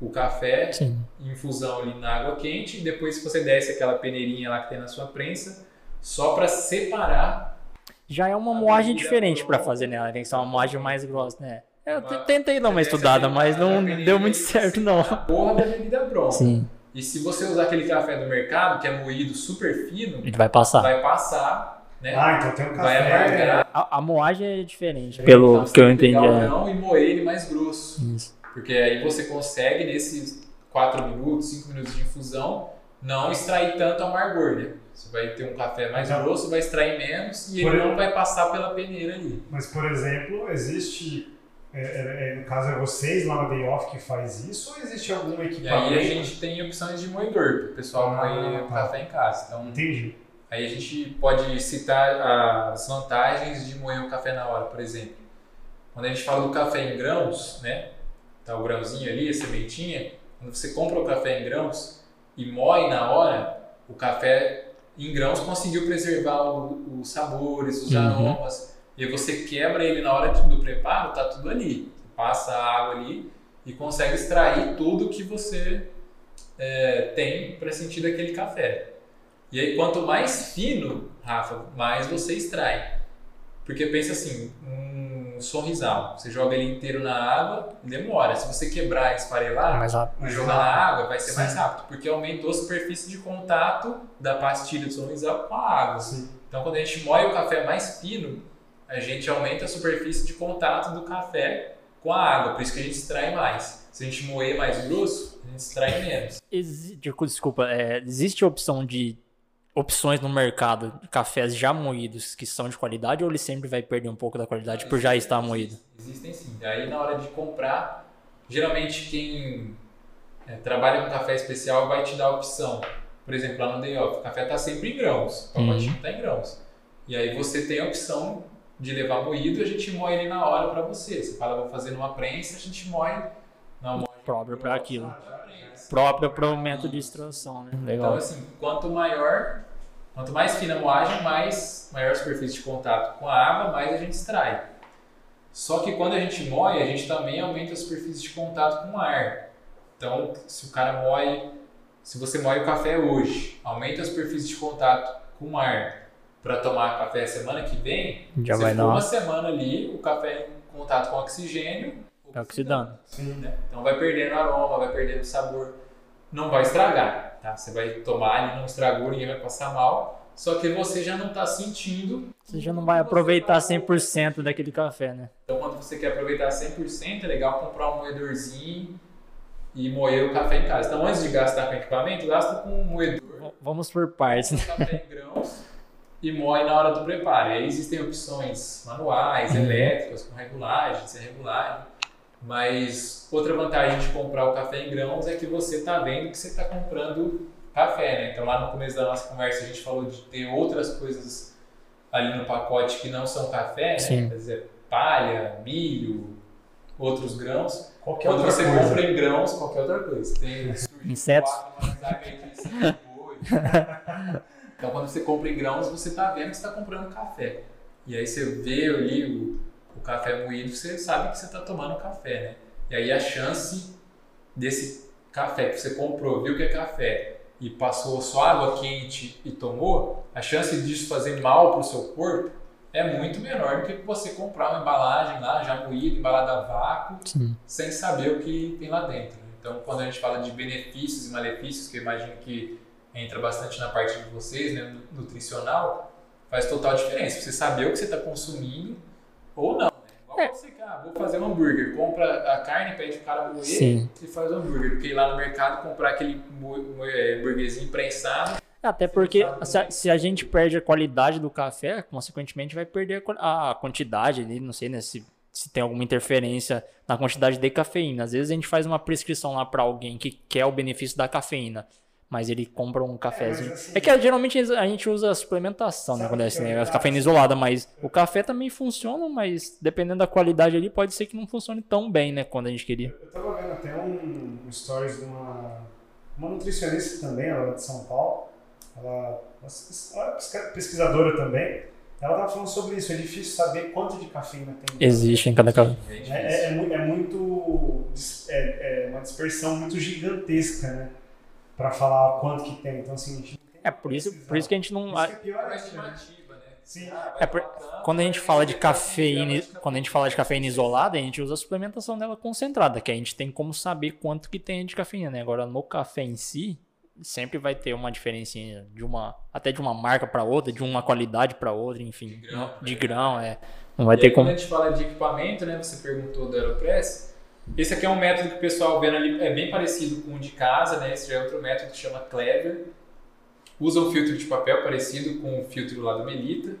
O café Sim. infusão ali na água quente e depois você desce aquela peneirinha lá que tem na sua prensa só para separar Já é uma moagem diferente pra pronta. fazer, né? Ela tem que ser uma moagem mais grossa, né? Eu Uma- te- tentei dar uma estudada, mas não deu muito certo, você não. A porra da bebida pronta. Sim, E se você usar aquele café do mercado que é moído super fino, ele vai passar. vai passar, né? Ah, então tem um vai café. amargar. A, a moagem é diferente, pelo Então, que eu entendi. pegar o É. e moer ele mais grosso. Isso. Porque aí você consegue, nesses 4 minutos, 5 minutos de infusão, não extrair tanto amargor, né? Você vai ter um café mais Então- grosso, vai extrair menos e ele exemplo- não vai passar pela peneira ali. Mas, por exemplo, existe. é, é, é, no caso, é vocês lá na Day Off que faz isso ou existe algum E equipamento? aí a gente tem opções de moedor, para o pessoal Ah, moer o tá. café em casa. Então, Entendi. Aí a gente pode citar as vantagens de moer o café na hora, por exemplo. Quando a gente fala do café em grãos, né? Tá o grãozinho ali, a sementinha. Quando você compra o café em grãos e moe na hora, o café em grãos conseguiu preservar o- os sabores, os Uhum. aromas. E você quebra ele na hora do preparo, tá tudo ali. Você passa a água ali e consegue extrair tudo que você é, tem para sentir daquele café. E aí, quanto mais fino, Rafa, mais você extrai. Porque pensa assim, um sorrisal, você joga ele inteiro na água, demora. Se você quebrar e esfarelar, e jogar na água, vai ser Sim. mais rápido, porque aumentou a superfície de contato da pastilha do sorrisal com a água. Sim. Então, quando a gente moe o café mais fino, a gente aumenta a superfície de contato do café com a água, por isso que a gente extrai mais. Se a gente moer mais grosso, a gente extrai menos. Desculpa, é, existe a opção de opções no mercado de cafés já moídos que são de qualidade ou ele sempre vai perder um pouco da qualidade por já estar moído? Existem sim. Aí na hora de comprar, geralmente quem é, trabalha com café especial vai te dar a opção. Por exemplo, lá no Day Off, o café está sempre em grãos, o pacotinho está em grãos. E aí você tem a opção de levar moído, a gente moe ele na hora para você. Você fala, vou fazer numa prensa, a gente moe na moagem Próprio para aquilo. da Próprio para o momento de extração, né? Então, Legal. assim, quanto maior, quanto mais fina a moagem, mais maior a superfície de contato com a água, mais a gente extrai. Só que quando a gente moe, a gente também aumenta a superfície de contato com o ar. Então, se o cara moe, se você moe o café hoje, aumenta a superfície de contato com o ar para tomar café semana que vem, Já você vai ficou uma semana ali, o café em contato com oxigênio, Tá oxidando. Sim. né? Então vai perdendo aroma, vai perdendo sabor. Não vai estragar, tá? Você vai tomar ali, não estragou, ninguém vai passar mal. Só que você já não está sentindo. Você já não vai aproveitar 100% daquele café, né? Então quando você quer aproveitar 100%, é legal comprar um moedorzinho e moer o café em casa. Então antes de gastar com equipamento, gasta com um moedor, Vamos por partes, né? café em grãos e moe na hora do preparo. E aí existem opções manuais, Uhum. elétricas, com regulagem, sem regulagem. Mas outra vantagem de comprar o café em grãos é que você está vendo que você está comprando café, né? Então lá no começo da nossa conversa a gente falou de ter outras coisas ali no pacote que não são café, né? Sim. Quer dizer, palha, milho, outros grãos. Qualquer Quando outra você coisa. compra em grãos, qualquer outra coisa. Tem [LAUGHS] Insetos. [LAUGHS] Então quando você compra em grãos, você está vendo que você está comprando café. E aí você vê ali o café moído, você sabe que você está tomando café, né? E aí a chance desse café que você comprou, viu que é café, e passou só água quente e tomou, a chance disso fazer mal para o seu corpo é muito menor do que você comprar uma embalagem lá já moída, embalada a vácuo, Sim. sem saber o que tem lá dentro. Então, quando a gente fala de benefícios e malefícios, que eu imagino que entra bastante na parte de vocês, né, nutricional, faz total diferença. Você saber o que você está consumindo ou não. É. ah, vou fazer um hambúrguer, compra a carne, pede o cara moer Sim. e faz o hambúrguer. Porque ir lá no mercado comprar aquele é, hambúrguerzinho prensado, Até porque se a, se a gente perde a qualidade do café, consequentemente vai perder a a, quantidade ali, não sei né, se, se tem alguma interferência na quantidade de cafeína. Às vezes a gente faz uma prescrição lá para alguém que quer o benefício da cafeína, mas ele compra um cafezinho. assim, É, que geralmente a gente usa suplementação, né, quando é assim, é né, a cafeína isolada, mas o café também funciona, mas dependendo da qualidade ali, pode ser que não funcione tão bem, né, quando a gente queria. Eu tava vendo até um, um stories de uma, uma nutricionista também, ela é de São Paulo. Ela, ela é pesquisadora também. Ela tava falando sobre isso. É difícil saber quanto de cafeína tem. Existe em cada café. é É, é, é mu- é muito. É, é uma dispersão muito gigantesca, né? Pra falar quanto que tem. Então, assim, a gente não tem É por isso, por isso que a gente não. Isso é pior, uma né? estimativa, né? Sim. Ah, É por- tanto, Quando a gente fala de cafeína, quando a gente fala de cafeína isolada, a gente usa a suplementação dela concentrada, que a gente tem como saber quanto que tem de cafeína, né? Agora no café em si, sempre vai ter uma diferencinha de uma, até de uma marca para outra, de uma qualidade para outra, enfim, De grão, não- né? de grão, é. Não vai E ter aí, como. quando a gente fala de equipamento, né? Você perguntou do Aeropress. Esse aqui é um método que o pessoal vendo ali é bem parecido com o de casa, né? Esse já é outro método que chama Clever. Usa um filtro de papel parecido com o filtro lá do Melita.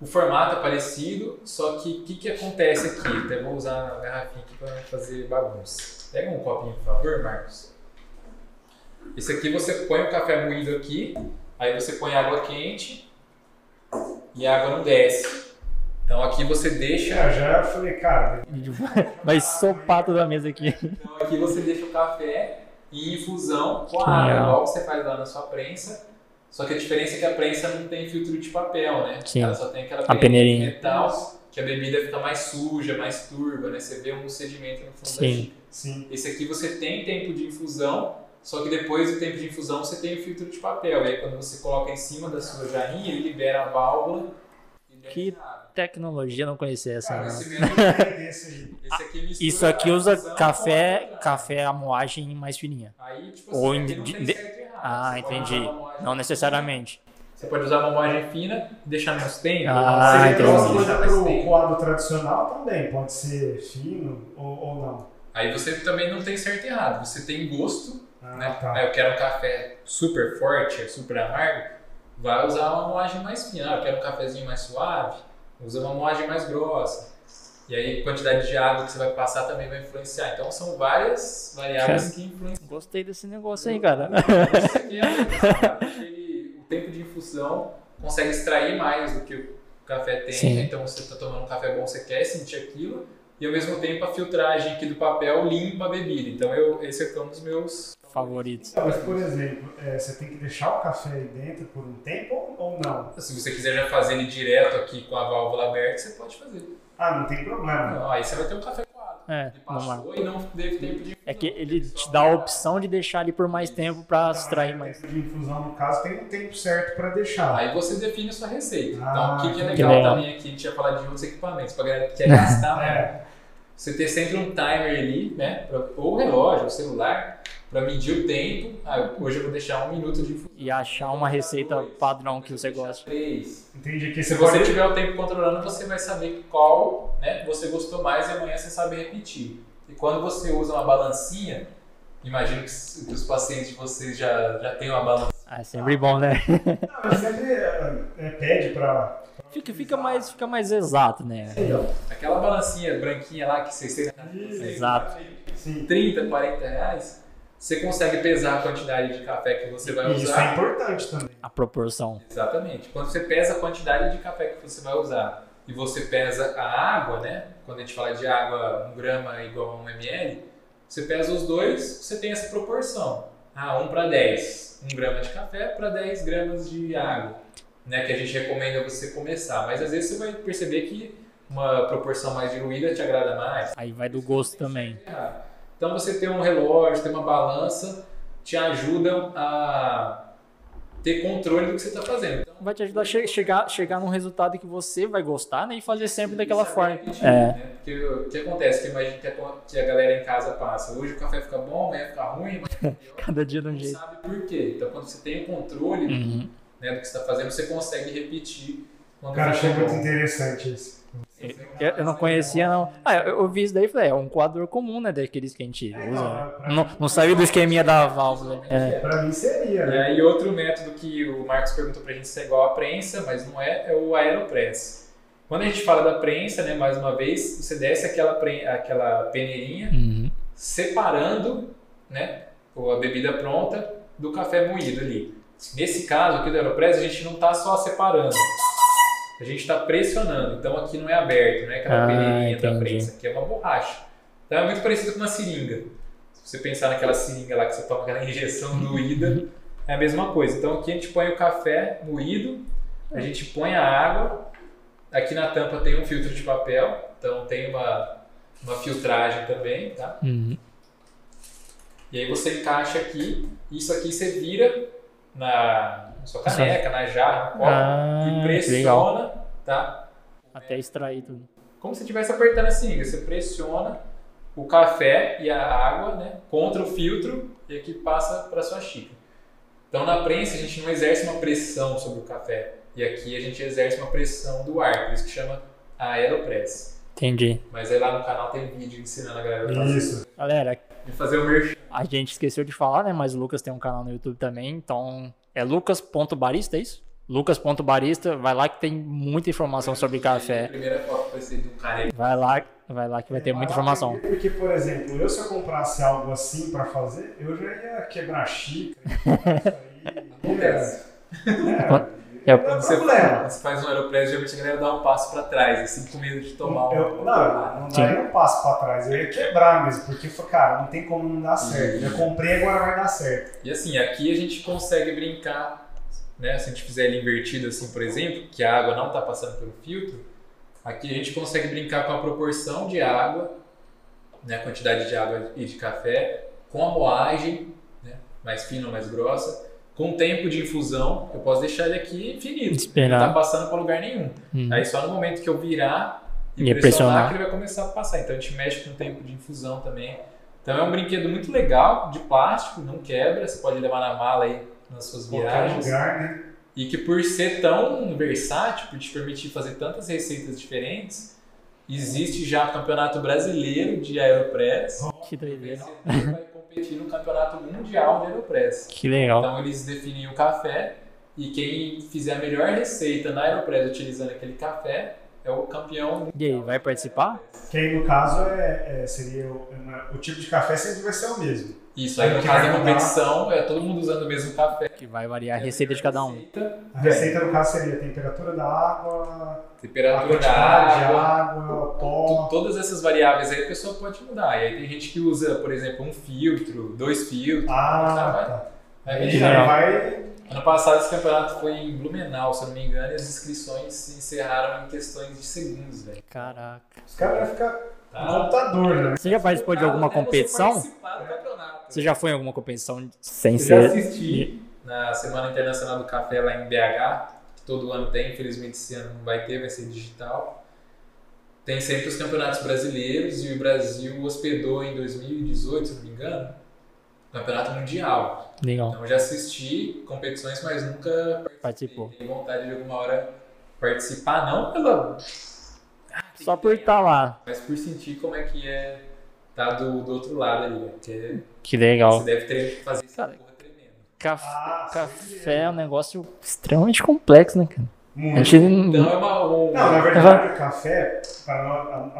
O formato é parecido, só que o que, que acontece aqui? Até vou usar a garrafinha aqui para fazer bagunça. Pega um copinho, por favor, Marcos. Esse aqui você põe o café moído aqui, aí você põe água quente e a água não desce. Então aqui você deixa Já, já falei, cara. Vai sopar toda a mesa aqui. Então aqui você deixa o café em infusão com a água, legal. igual você faz lá na sua prensa. Só que a diferença é que a prensa não tem filtro de papel, né? Sim. Ela só tem aquela A peneirinha. de metal, que a bebida fica mais suja, mais turva, né? Você vê um sedimento no fundo da Sim. xícara. Sim. Esse aqui você tem tempo de infusão, só que depois do tempo de infusão você tem o filtro de papel. E aí quando você coloca em cima da sua jarrinha, ele libera a válvula e Que a água. Tecnologia, não conhecia essa. Cara, não. esse É aqui Isso aqui usa café, a- café a moagem mais fininha. Aí, tipo Ou assim, não de- tem de- certo e errado. Ah, Você pode entendi. usar Não necessariamente. Você pode usar uma moagem fina, deixar menos tempo. Ah, você entendi. Você deixar usa mais pro tempo. coado tradicional também, pode ser fino ou, ou não. Aí você também não tem certo e errado. Você tem gosto, Ah, né? tá. Aí eu quero um café super forte, super amargo, vai usar uma moagem mais fina. Ah, eu quero um cafezinho mais suave, usa uma moagem mais grossa. E aí a quantidade de água que você vai passar também vai influenciar. Então são várias variáveis que influenciam. Gostei desse negócio aí, cara. É ele- o tempo de infusão consegue extrair mais do que o café tem. Sim. né? Então você está tomando um café bom, você quer sentir aquilo. E ao mesmo tempo a filtragem aqui do papel limpa a bebida. Então eu, esse aqui é um dos meus Favoritos. Mas, por exemplo, é, você tem que deixar o café aí dentro por um tempo ou, não? Se você quiser já fazer ele direto aqui com a válvula aberta, você pode fazer. Ah, não tem problema. Não, aí você vai ter um café coado. É, Ele passou normal. e não teve tempo de É que ele te dá a opção de deixar ali por mais tempo pra Então, extrair mas mais. o tempo de infusão, no caso, tem um tempo certo para deixar. Aí você define a sua receita. Ah, então, o que, que é que legal, legal. também aqui, a gente ia falar de outros equipamentos, pra galera que quer gastar, [LAUGHS] né? Você ter sempre um timer ali, né? pra- ou relógio, ou celular, para medir o tempo. Ah, hoje eu vou deixar um minuto de infusão. E achar uma receita padrão que você gosta. Três. entendi aqui. Se Você pode... tiver o tempo controlando, você vai saber qual né, você gostou mais e amanhã você sabe repetir. E quando você usa uma balancinha, imagino que, que os pacientes de vocês já, já tenham uma balança. Ah, é sempre bom, né? Não, mas sempre é, pede para... Fica, fica, mais, fica mais exato, né? Aquela balancinha branquinha lá que vocês têm na vocês, Exato. Sim. 30, 40 reais, você consegue pesar a quantidade de café que você vai E isso é usar. importante também. A proporção. Exatamente. Quando você pesa a quantidade de café que você vai usar e você pesa a água, né? Quando a gente fala de água, um grama é igual a um ml, você pesa os dois, você tem essa proporção. Ah, 1 para 10. 1 grama de café para 10 gramas de água. Né, que a gente recomenda você começar. Mas às vezes você vai perceber que uma proporção mais diluída te agrada mais. Aí vai do gosto também. Ah, Então você tem um relógio, tem uma balança, te ajudam a ter controle do que você está fazendo. Vai te ajudar a che- chegar, chegar num resultado que você vai gostar, né? E fazer sempre daquela Isso forma. repetir, É. né? Porque o que acontece? Que imagina que a, que a galera em casa passa. Hoje o café fica bom, amanhã fica ruim. [LAUGHS] Cada dia de um não jeito. sabe por quê. Então, quando você tem o controle Uhum. né, do que você está fazendo, você consegue repetir. Quando Cara, achei muito interessante isso. Eu, eu não conhecia, não. Ah, eu, eu vi isso daí e falei, é um coador comum, né? Daqueles que a gente usa. Não, não sabia do esqueminha da válvula. É. Pra mim seria, E né? aí outro método que o Marcos perguntou pra gente se é igual à prensa, mas não é, é o aeropress. Quando a gente fala da prensa, né, mais uma vez, você desce aquela, pre- aquela peneirinha Uhum. separando né, a bebida pronta do café moído ali. Nesse caso aqui do aeropress, a gente não está só separando, a gente está pressionando. Então aqui não é aberto, não é aquela Ah, peneirinha da entendi. prensa, aqui é uma borracha. Então é muito parecido com uma seringa. Se você pensar naquela seringa lá que você toma aquela injeção doída, [LAUGHS] é a mesma coisa. Então aqui a gente põe o café moído, a gente põe a água, aqui na tampa tem um filtro de papel, então tem uma, uma filtragem também, tá? Uhum. E aí você encaixa aqui, isso aqui você vira na sua caneca, na jarra, no copo Ah, e pressiona, tá? Até extrair tudo. Como se estivesse apertando a seringa, você pressiona o café e a água, né, contra o filtro e aqui passa para sua xícara. Então na prensa a gente não exerce uma pressão sobre o café e aqui a gente exerce uma pressão do ar, por isso que chama aeropress. Entendi. Mas aí lá no canal tem vídeo ensinando a galera a fazer, Isso. Galera, e fazer o merchan. a gente esqueceu de falar, né? Mas o Lucas tem um canal no YouTube também. Então, é lucas.barista, é isso? Lucas.barista, vai lá que tem muita informação sobre A café. primeira foto vai ser um cara Vai lá, vai lá que vai ter muita informação. Porque, por exemplo, eu se eu comprasse algo assim pra fazer, eu já ia quebrar xícara. [LAUGHS] isso aí, Acontece. É, É, não é Você, problema. você faz um aeropress, geralmente a galera dá um passo pra trás, assim, com medo de tomar um. Eu, não, não daria um passo pra trás, eu ia quebrar mesmo, porque, cara, não tem como não dar certo. Eu comprei, agora vai dar certo. E assim, aqui a gente consegue brincar, né? Se a gente fizer ele invertido assim, por exemplo, que a água não está passando pelo filtro, aqui a gente consegue brincar com a proporção de água, né? A quantidade de água e de café, com a moagem, né? Mais fina ou mais grossa, com o tempo de infusão, eu posso deixar ele aqui infinito, Esperar. não está passando para lugar nenhum. Hum. Aí só no momento que eu virar e, E pressionar, pressionar. que ele vai começar a passar. Então a gente mexe com o tempo de infusão também. Então é um brinquedo muito legal, de plástico, não quebra, você pode levar na mala aí nas suas viagens. lugar, né? E que por ser tão versátil, por te permitir fazer tantas receitas diferentes, existe já o Campeonato Brasileiro de Aeropress. Que doideira. Competir no Campeonato Mundial de Aeropress. Que legal. Então eles definem o café e quem fizer a melhor receita na Aeropress utilizando aquele café é o campeão. E aí, vai participar? Que aí, no caso, é, é- seria o, o tipo de café sempre vai ser o mesmo. Isso, aí no Que caso vai da mudar. competição é todo mundo usando o mesmo café. Que vai variar a receita de cada um. Receita, A receita, no caso, seria a temperatura da água, a temperatura da água. água, pó. Todas essas variáveis aí a pessoa pode mudar. E aí tem gente que usa, por exemplo, um filtro, dois filtros. Ah, tá. Vai Aí mexer. já vai. Ano passado esse campeonato foi em Blumenau, se eu não me engano, e as inscrições se encerraram em questões de segundos, velho. Caraca. Os caras vão ficar Tá? no computador, né? Você já participou de alguma Até você Você já foi em alguma competição sem Eu já ser. assisti na Semana Internacional do Café lá em BH, que todo ano tem, infelizmente esse ano não vai ter, vai ser digital. Tem sempre os campeonatos brasileiros e o Brasil hospedou em 2018, se não me engano, o campeonato mundial. Legal. Então eu já assisti competições, mas nunca Participou. tenho vontade de alguma hora participar, não pela. Só por estar lá. Mas por sentir como é que é estar do, do outro lado ali, né? Porque Que legal. você deve ter que fazer essa Cara, porra tremenda. Caf- Ah, Café é um negócio extremamente complexo, né, cara? A Muito. gente Então é uma. Um, Não, na verdade, o café, para a- amador,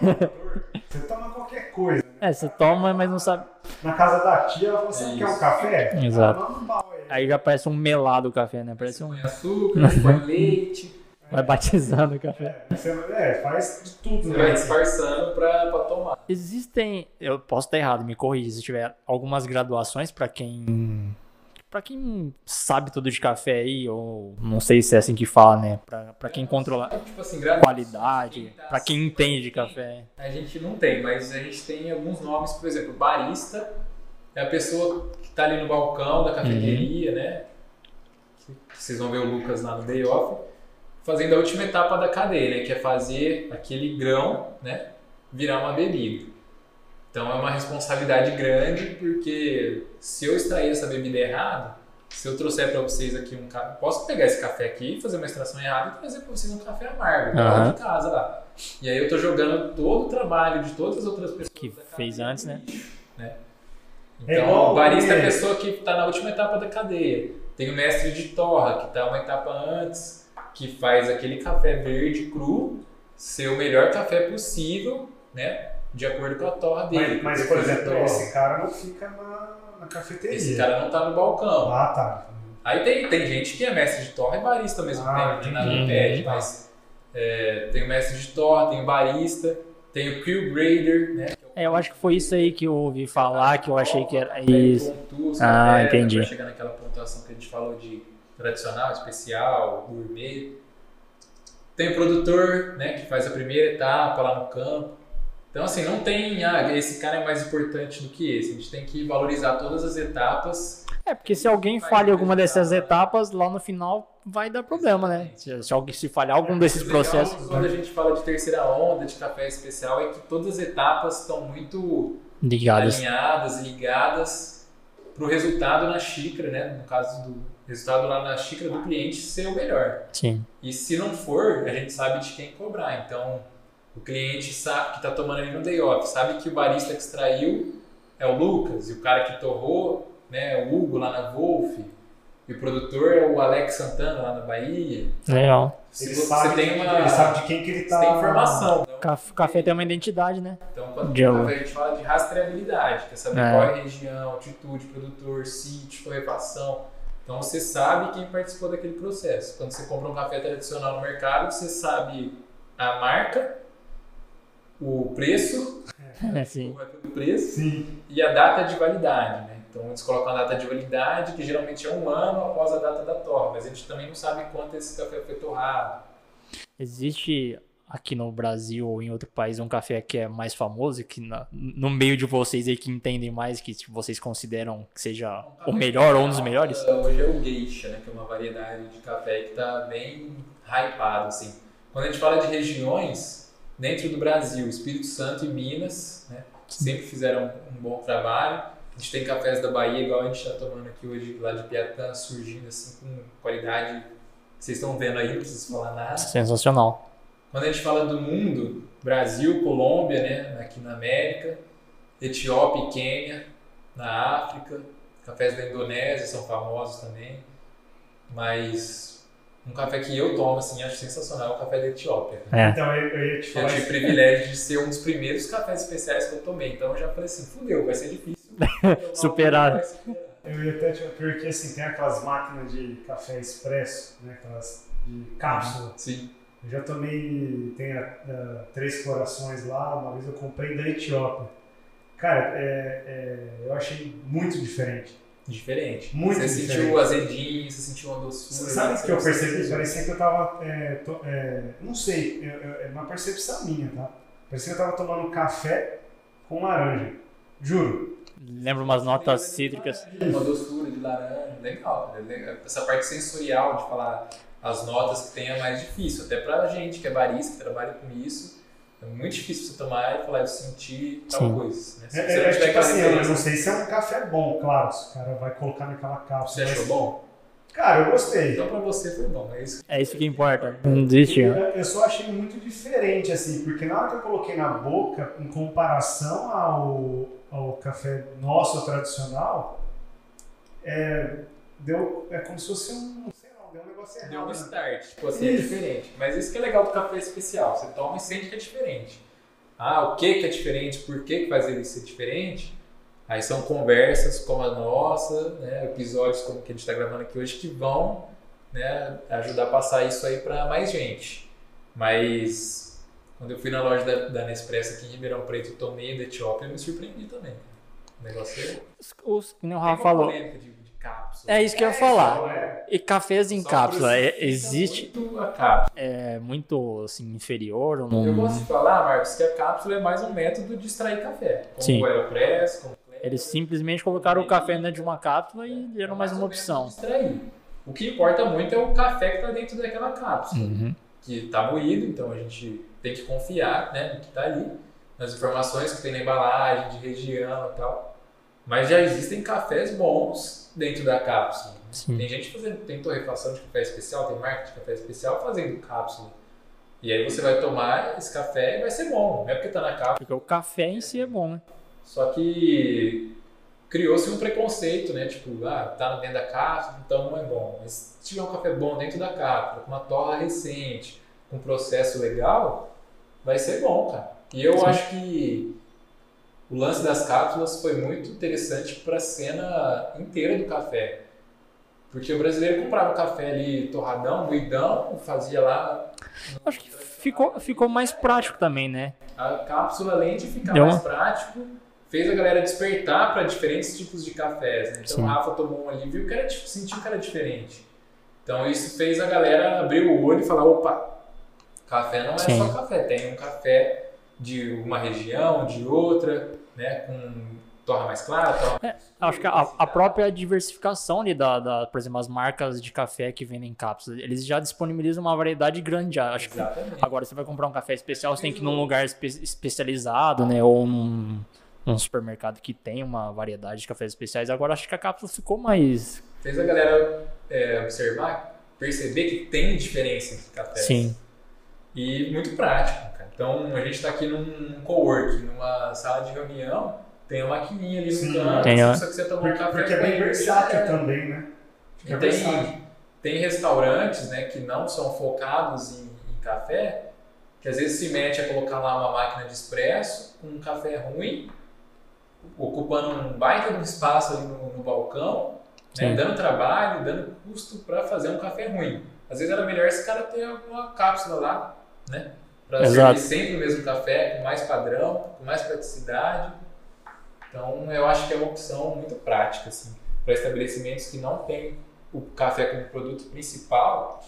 amador, [LAUGHS] você toma qualquer coisa. né? É, você toma, mas não sabe. Na casa da tia, ela falou, você não quer um café? Exato. Ah, aí. Aí já parece um melado o café, né? Parece um. põe açúcar, põe [LAUGHS] leite, Vai batizando o café. É, você, é, faz de tudo, né? vai disfarçando pra, pra tomar. Existem, eu posso estar errado, me corrija se tiver algumas graduações pra quem para quem sabe tudo de café aí ou não sei se é assim que fala, né? Pra, pra quem controla Tipo assim, graduação, qualidade, tá pra quem entende de café. A gente não tem, mas a gente tem alguns nomes, por exemplo, barista é a pessoa que está ali no balcão da cafeteria, né? Que vocês vão ver o Lucas lá no day off, fazendo a última etapa da cadeia, né? Que é fazer aquele grão, né? Virar uma bebida. Então é uma responsabilidade grande, porque se eu extrair essa bebida errada, se eu trouxer para vocês aqui um café, posso pegar esse café aqui, fazer uma extração errada e trazer para vocês um café amargo, lá Aham. de casa lá. E aí eu tô jogando todo o trabalho de todas as outras pessoas Que fez antes, né? né? É Então, igual o barista é a pessoa que está na última etapa da cadeia. Tem o mestre de torra, que está uma etapa antes, que faz aquele café verde cru ser o melhor café possível, né? De acordo com a torra dele. Mas, mas, por exemplo, torra. esse cara não fica na, na cafeteria. Esse cara não tá no balcão. Ah, tá. Aí tem, tem gente que é mestre de torra e barista ao mesmo Ah, tempo, né? nada impede, mas é, tem o mestre de torra, tem o barista, tem o crew grader, né? que É, eu acho que foi isso aí que eu ouvi falar, que eu achei que era isso. pontua os Ah, né, entendi. Pra chegar naquela pontuação que a gente falou de tradicional, especial, gourmet. Tem o produtor, né, que faz a primeira etapa lá no campo. Então, assim, não tem, ah, esse cara é mais importante do que esse. A gente tem que valorizar todas as etapas. É, porque se alguém falha alguma dessas etapas, lá no final vai dar problema, né? Se, se alguém se falhar algum desses O legal processos Quando a gente fala de terceira onda, de café especial, é que todas as etapas estão muito ligados. alinhadas e ligadas para o resultado na xícara, né? No caso do resultado lá na xícara do cliente ser o melhor. Sim. E se não for, a gente sabe de quem cobrar. Então, o cliente sabe que está tomando ali no day off, sabe que o barista que extraiu é o Lucas e o cara que torrou, né, é o Hugo lá na Wolf. E o produtor é o Alex Santana lá na Bahia. Legal. Ele você sabe, tem de- uma ele sabe de quem que ele você tá. tem informação. Então, Caf- Café tem uma identidade, né? Então, quando De- a gente fala de rastreabilidade, quer saber É. qual é a região, altitude, produtor, sítio, torrefação. Então, você sabe quem participou daquele processo. Quando você compra um café tradicional no mercado, você sabe a marca, o preço, [LAUGHS] Sim. o preço Sim. e a data de validade. Né? Então, eles colocam a data de validade, que geralmente é um ano após a data da torra, mas a gente também não sabe quanto esse café foi torrado. Existe aqui no Brasil ou em outro país um café que é mais famoso, que na- no meio de vocês aí que entendem mais, que tipo, vocês consideram que seja o melhor ou um dos melhores? Uh, Hoje é o Geisha, né, que é uma variedade de café que está bem hypado. Assim. Quando a gente fala de regiões, dentro do Brasil, Espírito Santo e Minas né, sempre fizeram um bom trabalho. A gente tem cafés da Bahia, igual a gente está tomando aqui hoje, lá de Piatã, surgindo assim com qualidade vocês estão vendo aí, não preciso falar nada. Sensacional. Quando a gente fala do mundo, Brasil, Colômbia, né, aqui na América, Etiópia e Quênia, na África, cafés da Indonésia são famosos também, mas um café que eu tomo, assim, acho sensacional é o café da Etiópia. É. Então eu, eu ia te Eu falar tive o privilégio de ser um dos primeiros cafés especiais que eu tomei, então eu já falei assim, fudeu, vai ser difícil. [LAUGHS] Superar. Vai superar. Eu ia até te porque assim, tem aquelas máquinas de café expresso, né? Aquelas de cápsula. Sim, Eu já tomei, tem a Três Corações lá, uma vez eu comprei da Etiópia. Cara, é, é, eu achei muito diferente. diferente. Muito você diferente. sentiu o azedinho, você sentiu uma doçura. Sabe né? o que eu percebi? Parecia que eu tava. é, to- é, não sei, eu- eu- é uma percepção minha, tá? Parecia que eu tava tomando café com laranja. Juro. Lembra umas notas cítricas. Uma doçura de laranja, legal, é legal. Essa parte sensorial de falar as notas que tem é mais difícil, até pra gente que é barista, que trabalha com isso. É muito difícil você tomar e falar, eu senti tal Sim. coisa. Né? Se É, você é, é tiver tipo assim, eu não sei se é um café bom, claro. Se o cara vai colocar naquela você cápsula. achou mas- bom? Cara, eu gostei. Então pra você foi bom, é isso. É isso que importa. Não existe. Eu, eu só achei muito diferente, assim, porque na hora que eu coloquei na boca, em comparação ao, ao café nosso tradicional, é, deu, é como se fosse um, deu um negócio errado. Deu um né? start, tipo assim, é Isso. diferente. Mas isso que é legal do café especial, você toma e sente que é diferente. Ah, o que que é diferente, por que que faz ele ser diferente? Aí são conversas como a nossa, né, episódios como o que a gente está gravando aqui hoje que vão né, ajudar a passar isso aí para mais gente. Mas quando eu fui na loja da, da Nespresso aqui em Ribeirão Preto tomei da Etiópia, eu me surpreendi também. O negócio é... Os, o Rafa falou. de cápsula. É isso que eu ia Só falar. é- E cafés em Só cápsula, é- existe. muito a cápsula. É muito assim, inferior ou Eu não? gosto de falar, Marcos, que a cápsula é mais um método de extrair café. Como Sim. o Aeropress, como. Eles simplesmente colocaram o café dentro de uma cápsula e deram mais uma opção. Distrair. O que importa muito é o café que está dentro daquela cápsula, Uhum. que está moído, então a gente tem que confiar né, no que está ali, nas informações que tem na embalagem, de região e tal. Mas já existem cafés bons dentro da cápsula. Sim. Tem gente fazendo, tem torrefação de café especial, tem marca de café especial fazendo cápsula. E aí você vai tomar esse café e vai ser bom, não é porque está na cápsula. Porque o café em si é bom, né? Só que criou-se um preconceito, né? Tipo, ah, tá dentro da cápsula, então não é bom. Mas se tiver um café bom dentro da cápsula, com uma torra recente, com um processo legal, vai ser bom, cara. E eu Sim. acho que o lance das cápsulas foi muito interessante para a cena inteira do café. Porque o brasileiro comprava o café ali torradão, moidão, fazia lá Acho que ficou, ficou mais prático também, né? a cápsula, além de ficar Deu mais uma- prático, fez a galera despertar para diferentes tipos de cafés. Né? Então Sim. o Rafa tomou um ali e viu que era, dif- sentiu que era diferente. Então isso fez a galera abrir o olho e falar: opa, café não é Sim. só café, tem um café de uma região, de outra, né? com torra mais clara, torra Acho que a, a própria diversificação ali da, da, por exemplo, as marcas de café que vendem cápsulas, eles já disponibilizam uma variedade grande. já. Acho que agora você vai comprar um café especial, você tem que ir num lugar espe- especializado, né? Ou num, num supermercado que tem uma variedade de cafés especiais. Agora acho que a cápsula ficou mais. Fez a galera é, observar, perceber que tem diferença entre cafés. Sim. E muito prático. Então a gente está aqui num coworking, numa sala de reunião, tem a maquininha ali no Sim. canto, Tem a- só que você tomou Porque, um café porque é bem versátil era. também, né? Fica E versátil. tem, tem restaurantes né, que não são focados em, em café, que às vezes se mete a colocar lá uma máquina de expresso com um café ruim, ocupando um baita de um espaço ali no, no balcão, né, dando trabalho, dando custo para fazer um café ruim. Às vezes era melhor esse cara ter alguma cápsula lá, né? Para servir sempre o mesmo café, com mais padrão, com mais praticidade. Então eu acho que é uma opção muito prática, assim, para estabelecimentos que não têm o café como produto principal,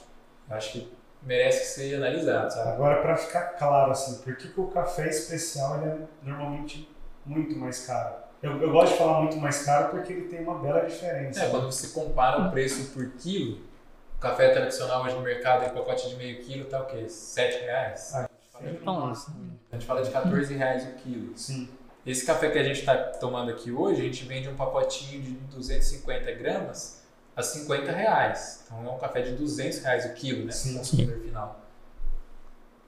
acho que merece ser analisado, sabe? Agora, para ficar claro, assim, por que, que o café especial é normalmente muito mais caro? Eu, eu gosto de falar muito mais caro porque ele tem uma bela diferença. É, quando você compara o preço por quilo, o café tradicional hoje no mercado, em pacote de meio quilo, tá o quê? 7 reais? Ah, Então, assim, A gente fala de 14 reais o quilo. Sim. Esse café que a gente está tomando aqui hoje, a gente vende um pacotinho de 250 gramas a 50 reais. Então é um café de 200 reais o quilo, né? Sim. No consumidor final.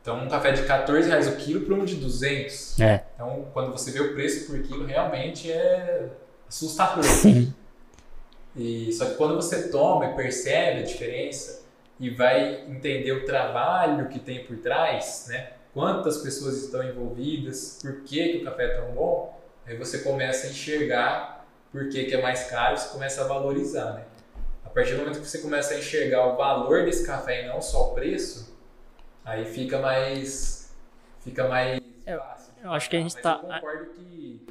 Então um café de 14 reais o quilo para um de 200. é. Então quando você vê o preço por quilo, realmente é assustador. Sim. E, só que quando você toma e percebe a diferença e vai entender o trabalho que tem por trás, né? Quantas pessoas estão envolvidas, por que, que o café é tão bom, aí você começa a enxergar por que, que é mais caro, você começa a valorizar, né? A partir do momento que você começa a enxergar o valor desse café e não só o preço, aí fica mais fica mais fácil. eu acho que a gente Mas tá- Eu concordo que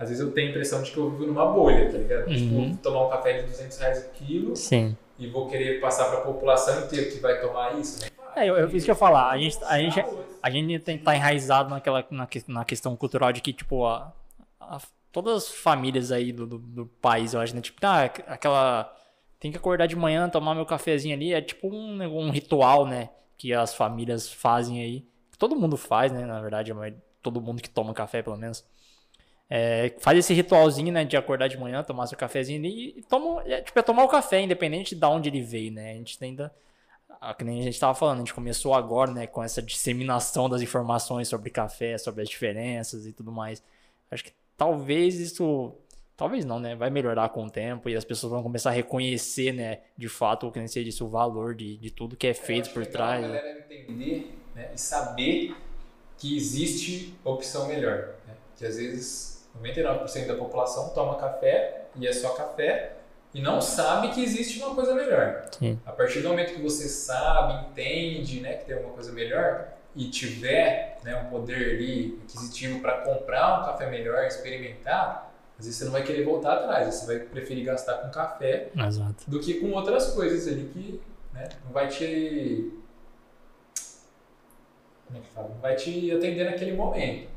às vezes eu tenho a impressão de que eu vivo numa bolha, tá ligado? Uhum. Tipo, vou tomar um café de 200 reais o quilo Sim. e vou querer passar para a população inteira que vai tomar isso, né? É, eu, eu, isso que eu ia falar. A gente, a gente, a gente tem que estar enraizado naquela, na, na questão cultural de que, tipo, a, a- todas as famílias aí do, do, do país, eu acho, né? Tipo, ah, aquela. Tem que acordar de manhã, tomar meu cafezinho ali. É tipo um, um ritual, né? Que as famílias fazem aí. Todo mundo faz, né? Na verdade, todo mundo que toma café, pelo menos. É, faz esse ritualzinho, né? De acordar de manhã, tomar seu cafezinho ali e toma. É, tipo, é tomar o café, independente de onde ele veio, né? A gente ainda. Ah, Que nem a gente estava falando, a gente começou agora, né, com essa disseminação das informações sobre café, sobre as diferenças e tudo mais. Acho que talvez isso, talvez não, né, vai melhorar com o tempo e as pessoas vão começar a reconhecer, né, de fato, o que nem você disse, o valor de, de tudo que é feito por trás. A né. galera entender né, e saber que existe opção melhor. Né? Que às vezes 99% da população toma café e é só café e não sabe que existe uma coisa melhor. Sim. A partir do momento que você sabe, entende né, que tem uma coisa melhor e tiver né, um poder ali aquisitivo para comprar um café melhor, experimentar, às vezes você não vai querer voltar atrás, você vai preferir gastar com café Exato. do que com outras coisas ali que né, não vai te. Como é que fala? Não vai te atender naquele momento.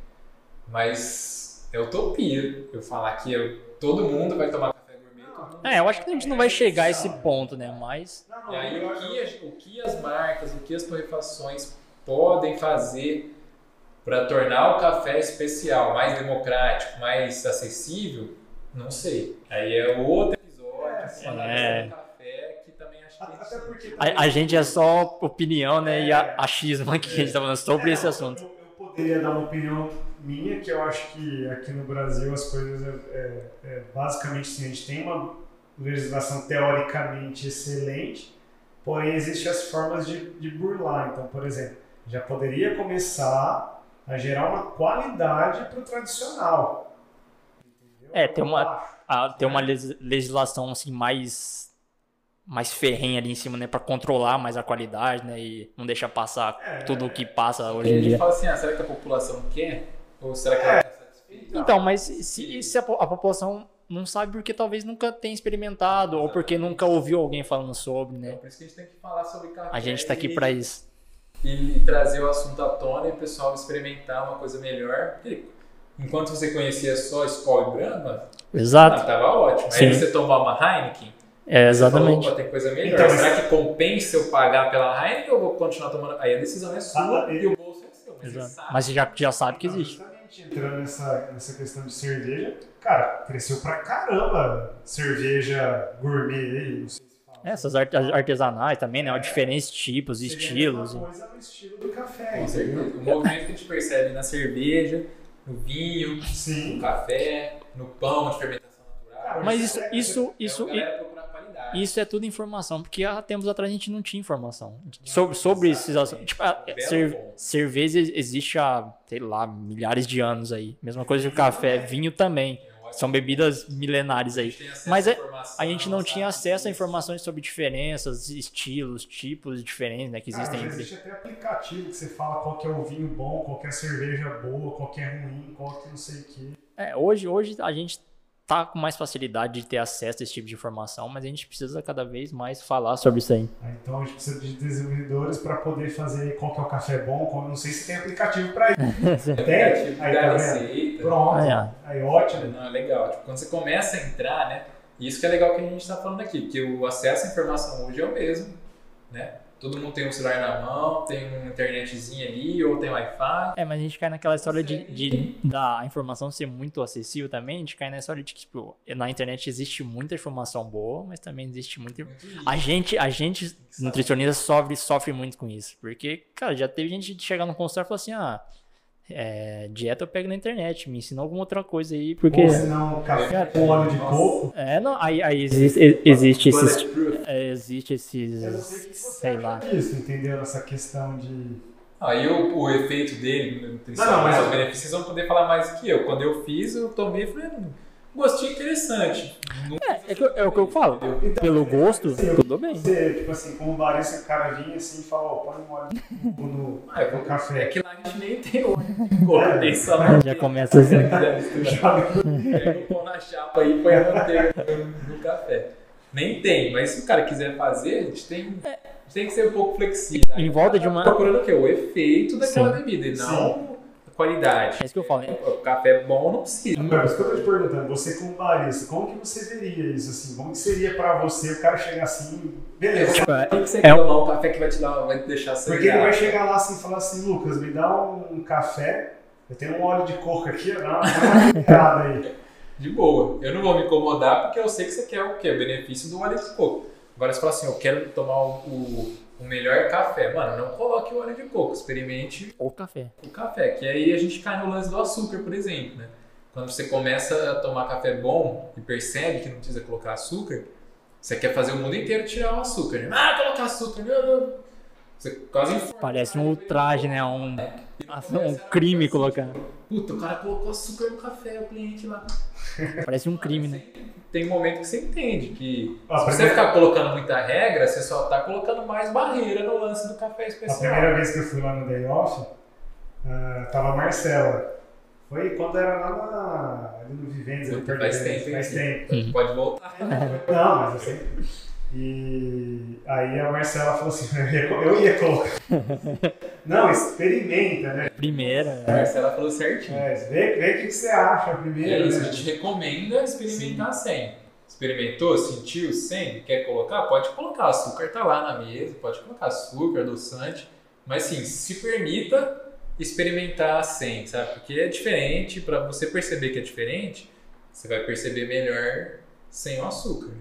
Mas é utopia eu falar que eu, todo mundo vai tomar café gourmet. É, eu acho que a gente não vai chegar a esse ponto, né? Mas. E aí, o que, as- o que as marcas, o que as torrefações podem fazer para tornar o café especial, mais democrático, mais acessível, não sei. Aí é outro episódio, É, falar é. café, que também acho que Até porque A, a gente é só opinião, né? E a, achismo aqui que a gente tá falando sobre É, esse assunto. Eu, eu poderia dar uma opinião minha, que eu acho que aqui no Brasil as coisas é, é- é basicamente assim, a gente tem uma legislação teoricamente excelente, porém existem as formas de, de burlar. Então, por exemplo, já poderia começar a gerar uma qualidade para o tradicional. Entendeu? É, tem uma-. Ah, ter uma legis- legislação assim mais mais ferrenha ali em cima, né, Pra controlar mais a qualidade, né, e não deixar passar É, tudo o que passa hoje a em gente dia. fala assim, ah, será que a população quer? Ou será que ela está satisfeita? Então, mas se, se a, a população não sabe porque talvez nunca tenha experimentado ou porque nunca ouviu alguém falando sobre, Então, né? por isso que a gente tem que falar sobre café. A gente tá aqui e- pra isso. e trazer o assunto à tona e o pessoal experimentar uma coisa melhor. Enquanto você conhecia só Skol e Brahma, ah, Exato. tava ótimo. Sim. Aí você tomar uma Heineken, É, você falou, exatamente. "Opa, tem coisa melhor. Então, Será que compensa eu pagar pela Heineken ou vou continuar tomando? Aí a decisão é sua Ah, e o bolso é seu. Mas você Exato. sabe. Mas você já, já sabe que existe. Justamente entrando nessa, nessa questão de cerveja, cara, cresceu pra caramba cerveja gourmet aí, não sei se fala. É, Essas arte- artesanais também, né? Diferentes tipos, Seria estilos. uma coisa no estilo do café, Com certeza. O movimento que a gente percebe na cerveja, no vinho, no Sim. café, no pão de fermentação natural. Mas isso, isso, isso, é a galera procurar qualidade. Isso é tudo informação, porque há tempos atrás a gente não tinha informação sobre, sobre esses assuntos. Tipo, a Belo cer- cerveja existe há, sei lá, milhares de anos aí. Mesma coisa que o café, vinho também. São bebidas milenares aí. tem acesso Mas é- A gente não tinha acesso a informações sobre diferenças, estilos, tipos diferentes, né, que Cara, existem entre. existe até aplicativo que você fala qual que é o vinho bom, qual que é a cerveja boa, qual que é ruim, qual que não sei o que. É, hoje, hoje a gente tá com mais facilidade de ter acesso a esse tipo de informação, mas a gente precisa cada vez mais falar sobre isso aí. Aí, Então a gente precisa de desenvolvedores para poder fazer qual que é o café bom, qual, não sei se tem aplicativo para isso. [LAUGHS] Tem? Aplicativo Aí da tá receita. Pronto. Ah, Aí ótimo. Não, é legal. Tipo, quando você começa a entrar, né? E isso que é legal que a gente está falando aqui, porque o acesso à informação hoje é o mesmo, né? Todo mundo tem um celular na mão, tem uma internetzinha ali, ou tem Wi-Fi. É, mas a gente cai naquela história de, de da informação ser muito acessível também, a gente cai na história de que, tipo, na internet existe muita informação boa, mas também existe muita. A gente, a gente, nutricionista, sofre, sofre muito com isso. Porque, cara, já teve gente de chegar no consultório e falar assim, ah, é, dieta eu pego na internet, me ensina alguma outra coisa aí, porque. Ou se não, café com óleo de coco. É, não, aí, aí existe, existe esses. É, existe Eu sei que esses. você Sei acha lá. disso, entendeu? Essa questão de. Aí o, o efeito dele, nutricional, Não, não, mas- os benefícios, vocês vão poder falar mais que eu. Quando eu fiz, eu tomei e falei, hum, gostinho interessante. É, é, que eu- é o que eu falo. Então, Pelo gosto, assim, tudo bem. Você, tipo assim, como barista, o cara vinha assim e falava, ó, põe um óleo no, Ah, eu- no É café. que lá a gente nem tem óleo só manteiga. Já começa assim. [LAUGHS] [LAUGHS] Pega o pão na chapa aí e põe a manteiga no, no café. Nem tem, mas se o cara quiser fazer, a gente tem, a gente tem que ser um pouco flexível. Em volta de uma- Tá procurando o quê? O efeito daquela Sim. bebida e não a qualidade. É isso que eu falo. O café bom não precisa. Agora, isso que eu tô te perguntando, você como barista, como que você veria isso assim? Como que seria pra você o cara chegar assim, beleza? Tipo, é- Por que você É quer um- tomar um café que vai te, dar, vai te deixar sem Porque ele vai chegar lá assim e falar assim, Lucas, me dá um café, eu tenho um óleo de coco aqui, ó, dá uma, dá uma [LAUGHS] picada aí. De boa. Eu não vou me incomodar porque eu sei que você quer o quê? O benefício do óleo de coco. Agora você fala assim, eu quero tomar o, o, o melhor café. Mano, não coloque o óleo de coco. Experimente Ou café. o café. Que aí a gente cai no lance do açúcar, por exemplo, né? Quando você começa a tomar café bom e percebe que não precisa colocar açúcar, você quer fazer o mundo inteiro tirar o açúcar. Né? Ah, colocar açúcar. Não, não. Você quase. Parece um ultraje, né? Um, [LAUGHS] um crime colocar. Puta, o cara colocou açúcar no café, o cliente lá. Parece um crime, né? Tem um momento que você entende que Ah, se você primeiro- ficar colocando muita regra, você só tá colocando mais barreira no lance do café A especial. primeira vez que eu fui lá no Day Off, ah, tava a Marcela. Foi quando era lá na, ali no Vivendas, faz tempo? Faz tempo. Pode voltar. Não, mas eu sempre. E aí a Marcela falou assim, eu ia, eu ia colocar. [LAUGHS] Não, experimenta, né? Primeira. A Marcela falou certinho. É, vê, vê o que, que você acha primeiro. É isso, né? a gente recomenda experimentar sem. Experimentou, sentiu, sem, quer colocar? Pode colocar. Açúcar tá lá na mesa, pode colocar açúcar, adoçante. Mas sim, se permita experimentar sem, sabe? Porque é diferente, para você perceber que é diferente, você vai perceber melhor sem o açúcar.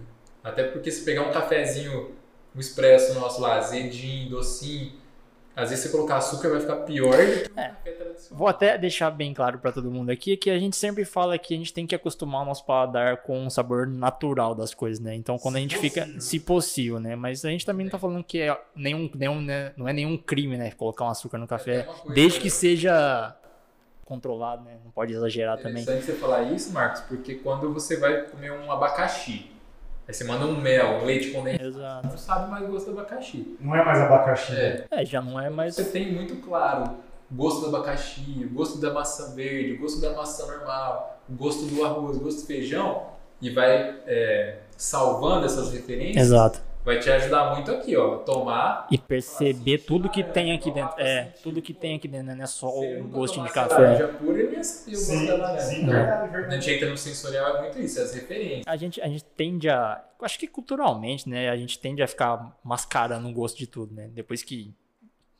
Até porque se pegar um cafezinho, um expresso nosso lá, azedinho, docinho, às vezes você colocar açúcar vai ficar pior do que um É. café tradicional. Vou até deixar bem claro pra todo mundo aqui que a gente sempre fala que a gente tem que acostumar o nosso paladar com o sabor natural das coisas, né? Então quando a Se gente fica, possível. se possível, né? Mas a gente também não tá falando que é nenhum, nenhum né? não é nenhum crime, né? Colocar um açúcar no café, É coisa- desde que seja controlado, né? Não pode exagerar É também. interessante você falar isso, Marcos, porque quando você vai comer um abacaxi, aí você manda um mel, um leite condensado, Exato. não sabe mais gosto do abacaxi. Não é mais abacaxi. É, É, já não é mais. você tem muito claro o gosto do abacaxi, o gosto da maçã verde, o gosto da maçã normal, o gosto do arroz, o gosto do feijão, e vai é, salvando essas referências, Exato. Vai te ajudar muito aqui, ó, tomar E perceber tudo que tem aqui dentro. É, tudo que tem aqui dentro, né? Não é só o gostinho de café. laranja pura, saber o gosto Sim, da laranja. sim, É. verdade, Quando a gente entra no sensorial é muito isso, é as referências. A gente, a gente tende a. eu Acho que culturalmente, né? A gente tende a ficar mascarando o gosto de tudo, né? Depois que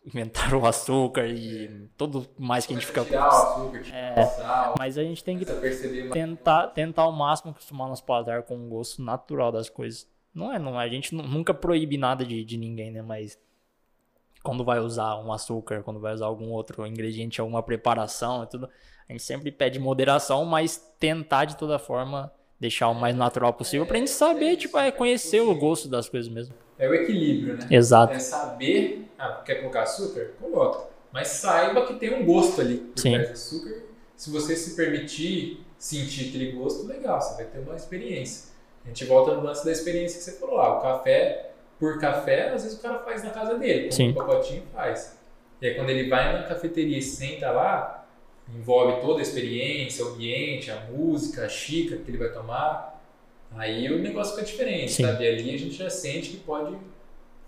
inventaram o açúcar e tudo mais que a gente fica. Tirar o açúcar, tirar o sal, Mas a gente tem que mais. tentar, tentar ao máximo acostumar nosso paladar com o gosto natural das coisas. Não é, não é. A gente nu- nunca proíbe nada de, de ninguém, né? Mas quando vai usar um açúcar, quando vai usar algum outro ingrediente, alguma preparação e tudo, a gente sempre pede moderação, mas tentar de toda forma deixar o mais natural possível pra gente saber, tipo, é conhecer o gosto das coisas mesmo. É o equilíbrio, né? Exato. É saber, ah, quer colocar açúcar? Coloca. Mas saiba que tem um gosto ali por Sim. trás do açúcar. Se você se permitir sentir aquele gosto, legal, você vai ter uma experiência. A gente volta no lance da experiência que você falou lá. O café, por café, às vezes o cara faz na casa dele. Sim. Um pacotinho e faz. E aí quando ele vai na cafeteria e senta lá, envolve toda a experiência, o ambiente, a música, a xícara que ele vai tomar. Aí o negócio fica diferente, Sim. sabe? Ali a gente já sente que pode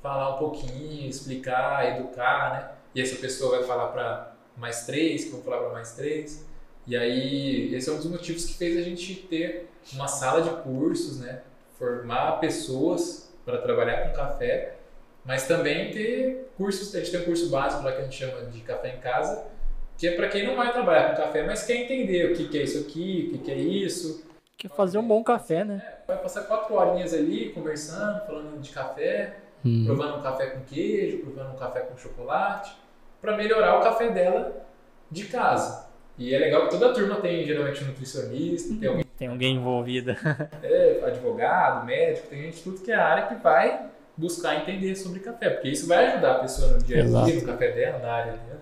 falar um pouquinho, explicar, educar, né? E essa pessoa vai falar para mais três, que vão falar para mais três. E aí, esse é um dos motivos que fez a gente ter uma sala de cursos, né? Formar pessoas para trabalhar com café, mas também ter cursos. A gente tem um curso básico lá que a gente chama de café em casa, que é para quem não vai trabalhar com café, mas quer entender o que, que é isso aqui, o que, que é isso, Que fazer um bom café, né? vai passar quatro horinhas ali conversando, falando de café, Hum. provando um café com queijo, provando um café com chocolate, para melhorar o café dela de casa. E é legal que toda a turma tem geralmente um nutricionista, tem alguém Tem alguém envolvido. [LAUGHS] é, advogado, médico, tem gente tudo que é área que vai buscar entender sobre café, porque isso vai ajudar a pessoa no dia a dia, no café dela, na área dela.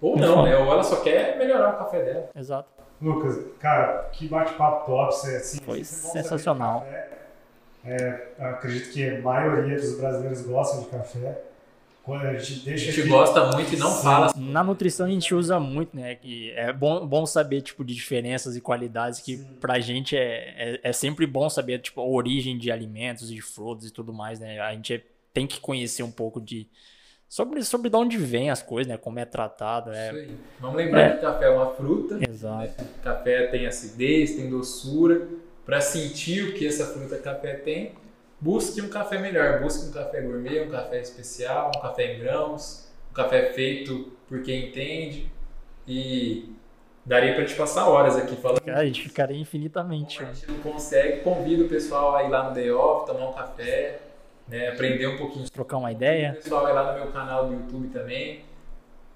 Ou não, né? Ou ela só quer melhorar o café dela. Exato. Lucas, cara, que bate-papo top. Você, assim, Foi sensacional. É, acredito que a maioria dos brasileiros gostam de café. A gente A deixa gente aqui- gosta muito e não Sim. fala Na nutrição a gente usa muito, né? Que é bom, bom saber, tipo, de diferenças e qualidades que Sim. pra gente é, é, é sempre bom saber, tipo, a origem de alimentos, de frutas e tudo mais, né? A gente é- tem que conhecer um pouco de... Sobre, sobre de onde vem as coisas, né? Como é tratado, Isso é... aí. Vamos lembrar que café é uma fruta. Exato. Café tem acidez, tem doçura. Para sentir o que essa fruta café tem, busque um café melhor. Busque um café gourmet, um café especial, um café em grãos, um café feito por quem entende. E daria para te passar horas aqui falando. Cara, a gente ficaria infinitamente... Como a gente não consegue, convido o pessoal a ir lá no Day Off, tomar um café, né, aprender um pouquinho Trocar uma o ideia. pessoal vai lá no meu canal do YouTube também,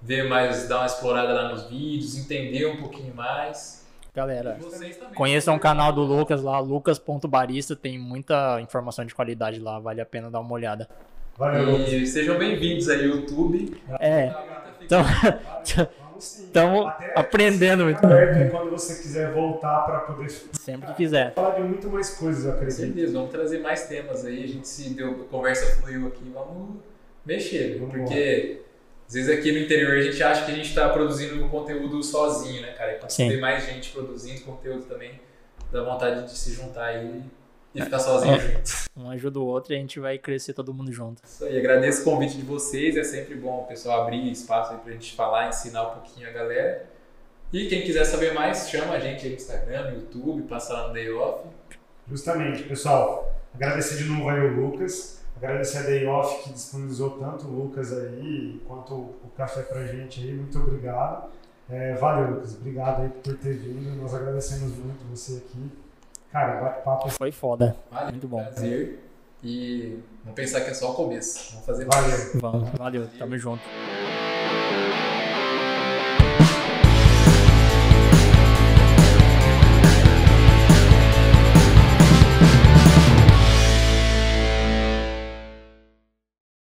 ver mais, dar uma explorada lá nos vídeos, entender um pouquinho mais. Galera, E vocês também. conheçam o canal do Lucas lá, lucas.barista, tem muita informação de qualidade lá, vale a pena dar uma olhada. Valeu, Lucas. E sejam bem-vindos aí, YouTube. É, então... Vamos sim. Estamos aprendendo muito. aberto quando você quiser voltar para poder Sempre que quiser. falar de muito mais coisas, eu Com acredito. certeza, vamos trazer mais temas aí. A gente se deu, a conversa fluiu aqui, vamos mexer? Vamos porque às vezes aqui no interior a gente acha que a gente está produzindo conteúdo sozinho, né, cara? E quando Sim. tem mais gente produzindo conteúdo também, dá vontade de se juntar aí e ficar sozinho junto. [LAUGHS] Um ajuda o outro e a gente vai crescer todo mundo junto. Isso aí, agradeço o convite de vocês. É sempre bom o pessoal abrir espaço aí pra gente falar, ensinar um pouquinho a galera. E quem quiser saber mais, chama a gente aí no Instagram, no YouTube, passa lá no Day Off. Justamente, pessoal. Agradecer de novo aí o Lucas. Agradecer a Day Off que disponibilizou tanto o Lucas aí quanto o café pra gente aí. Muito obrigado. É, valeu, Lucas. Obrigado aí por ter vindo. Nós agradecemos muito você aqui. Cara, bate-papo. Foi foda. Valeu, Muito bom. Prazer. E vamos pensar que é só o começo. Vamos fazer Valeu. Vamos, valeu, tamo junto.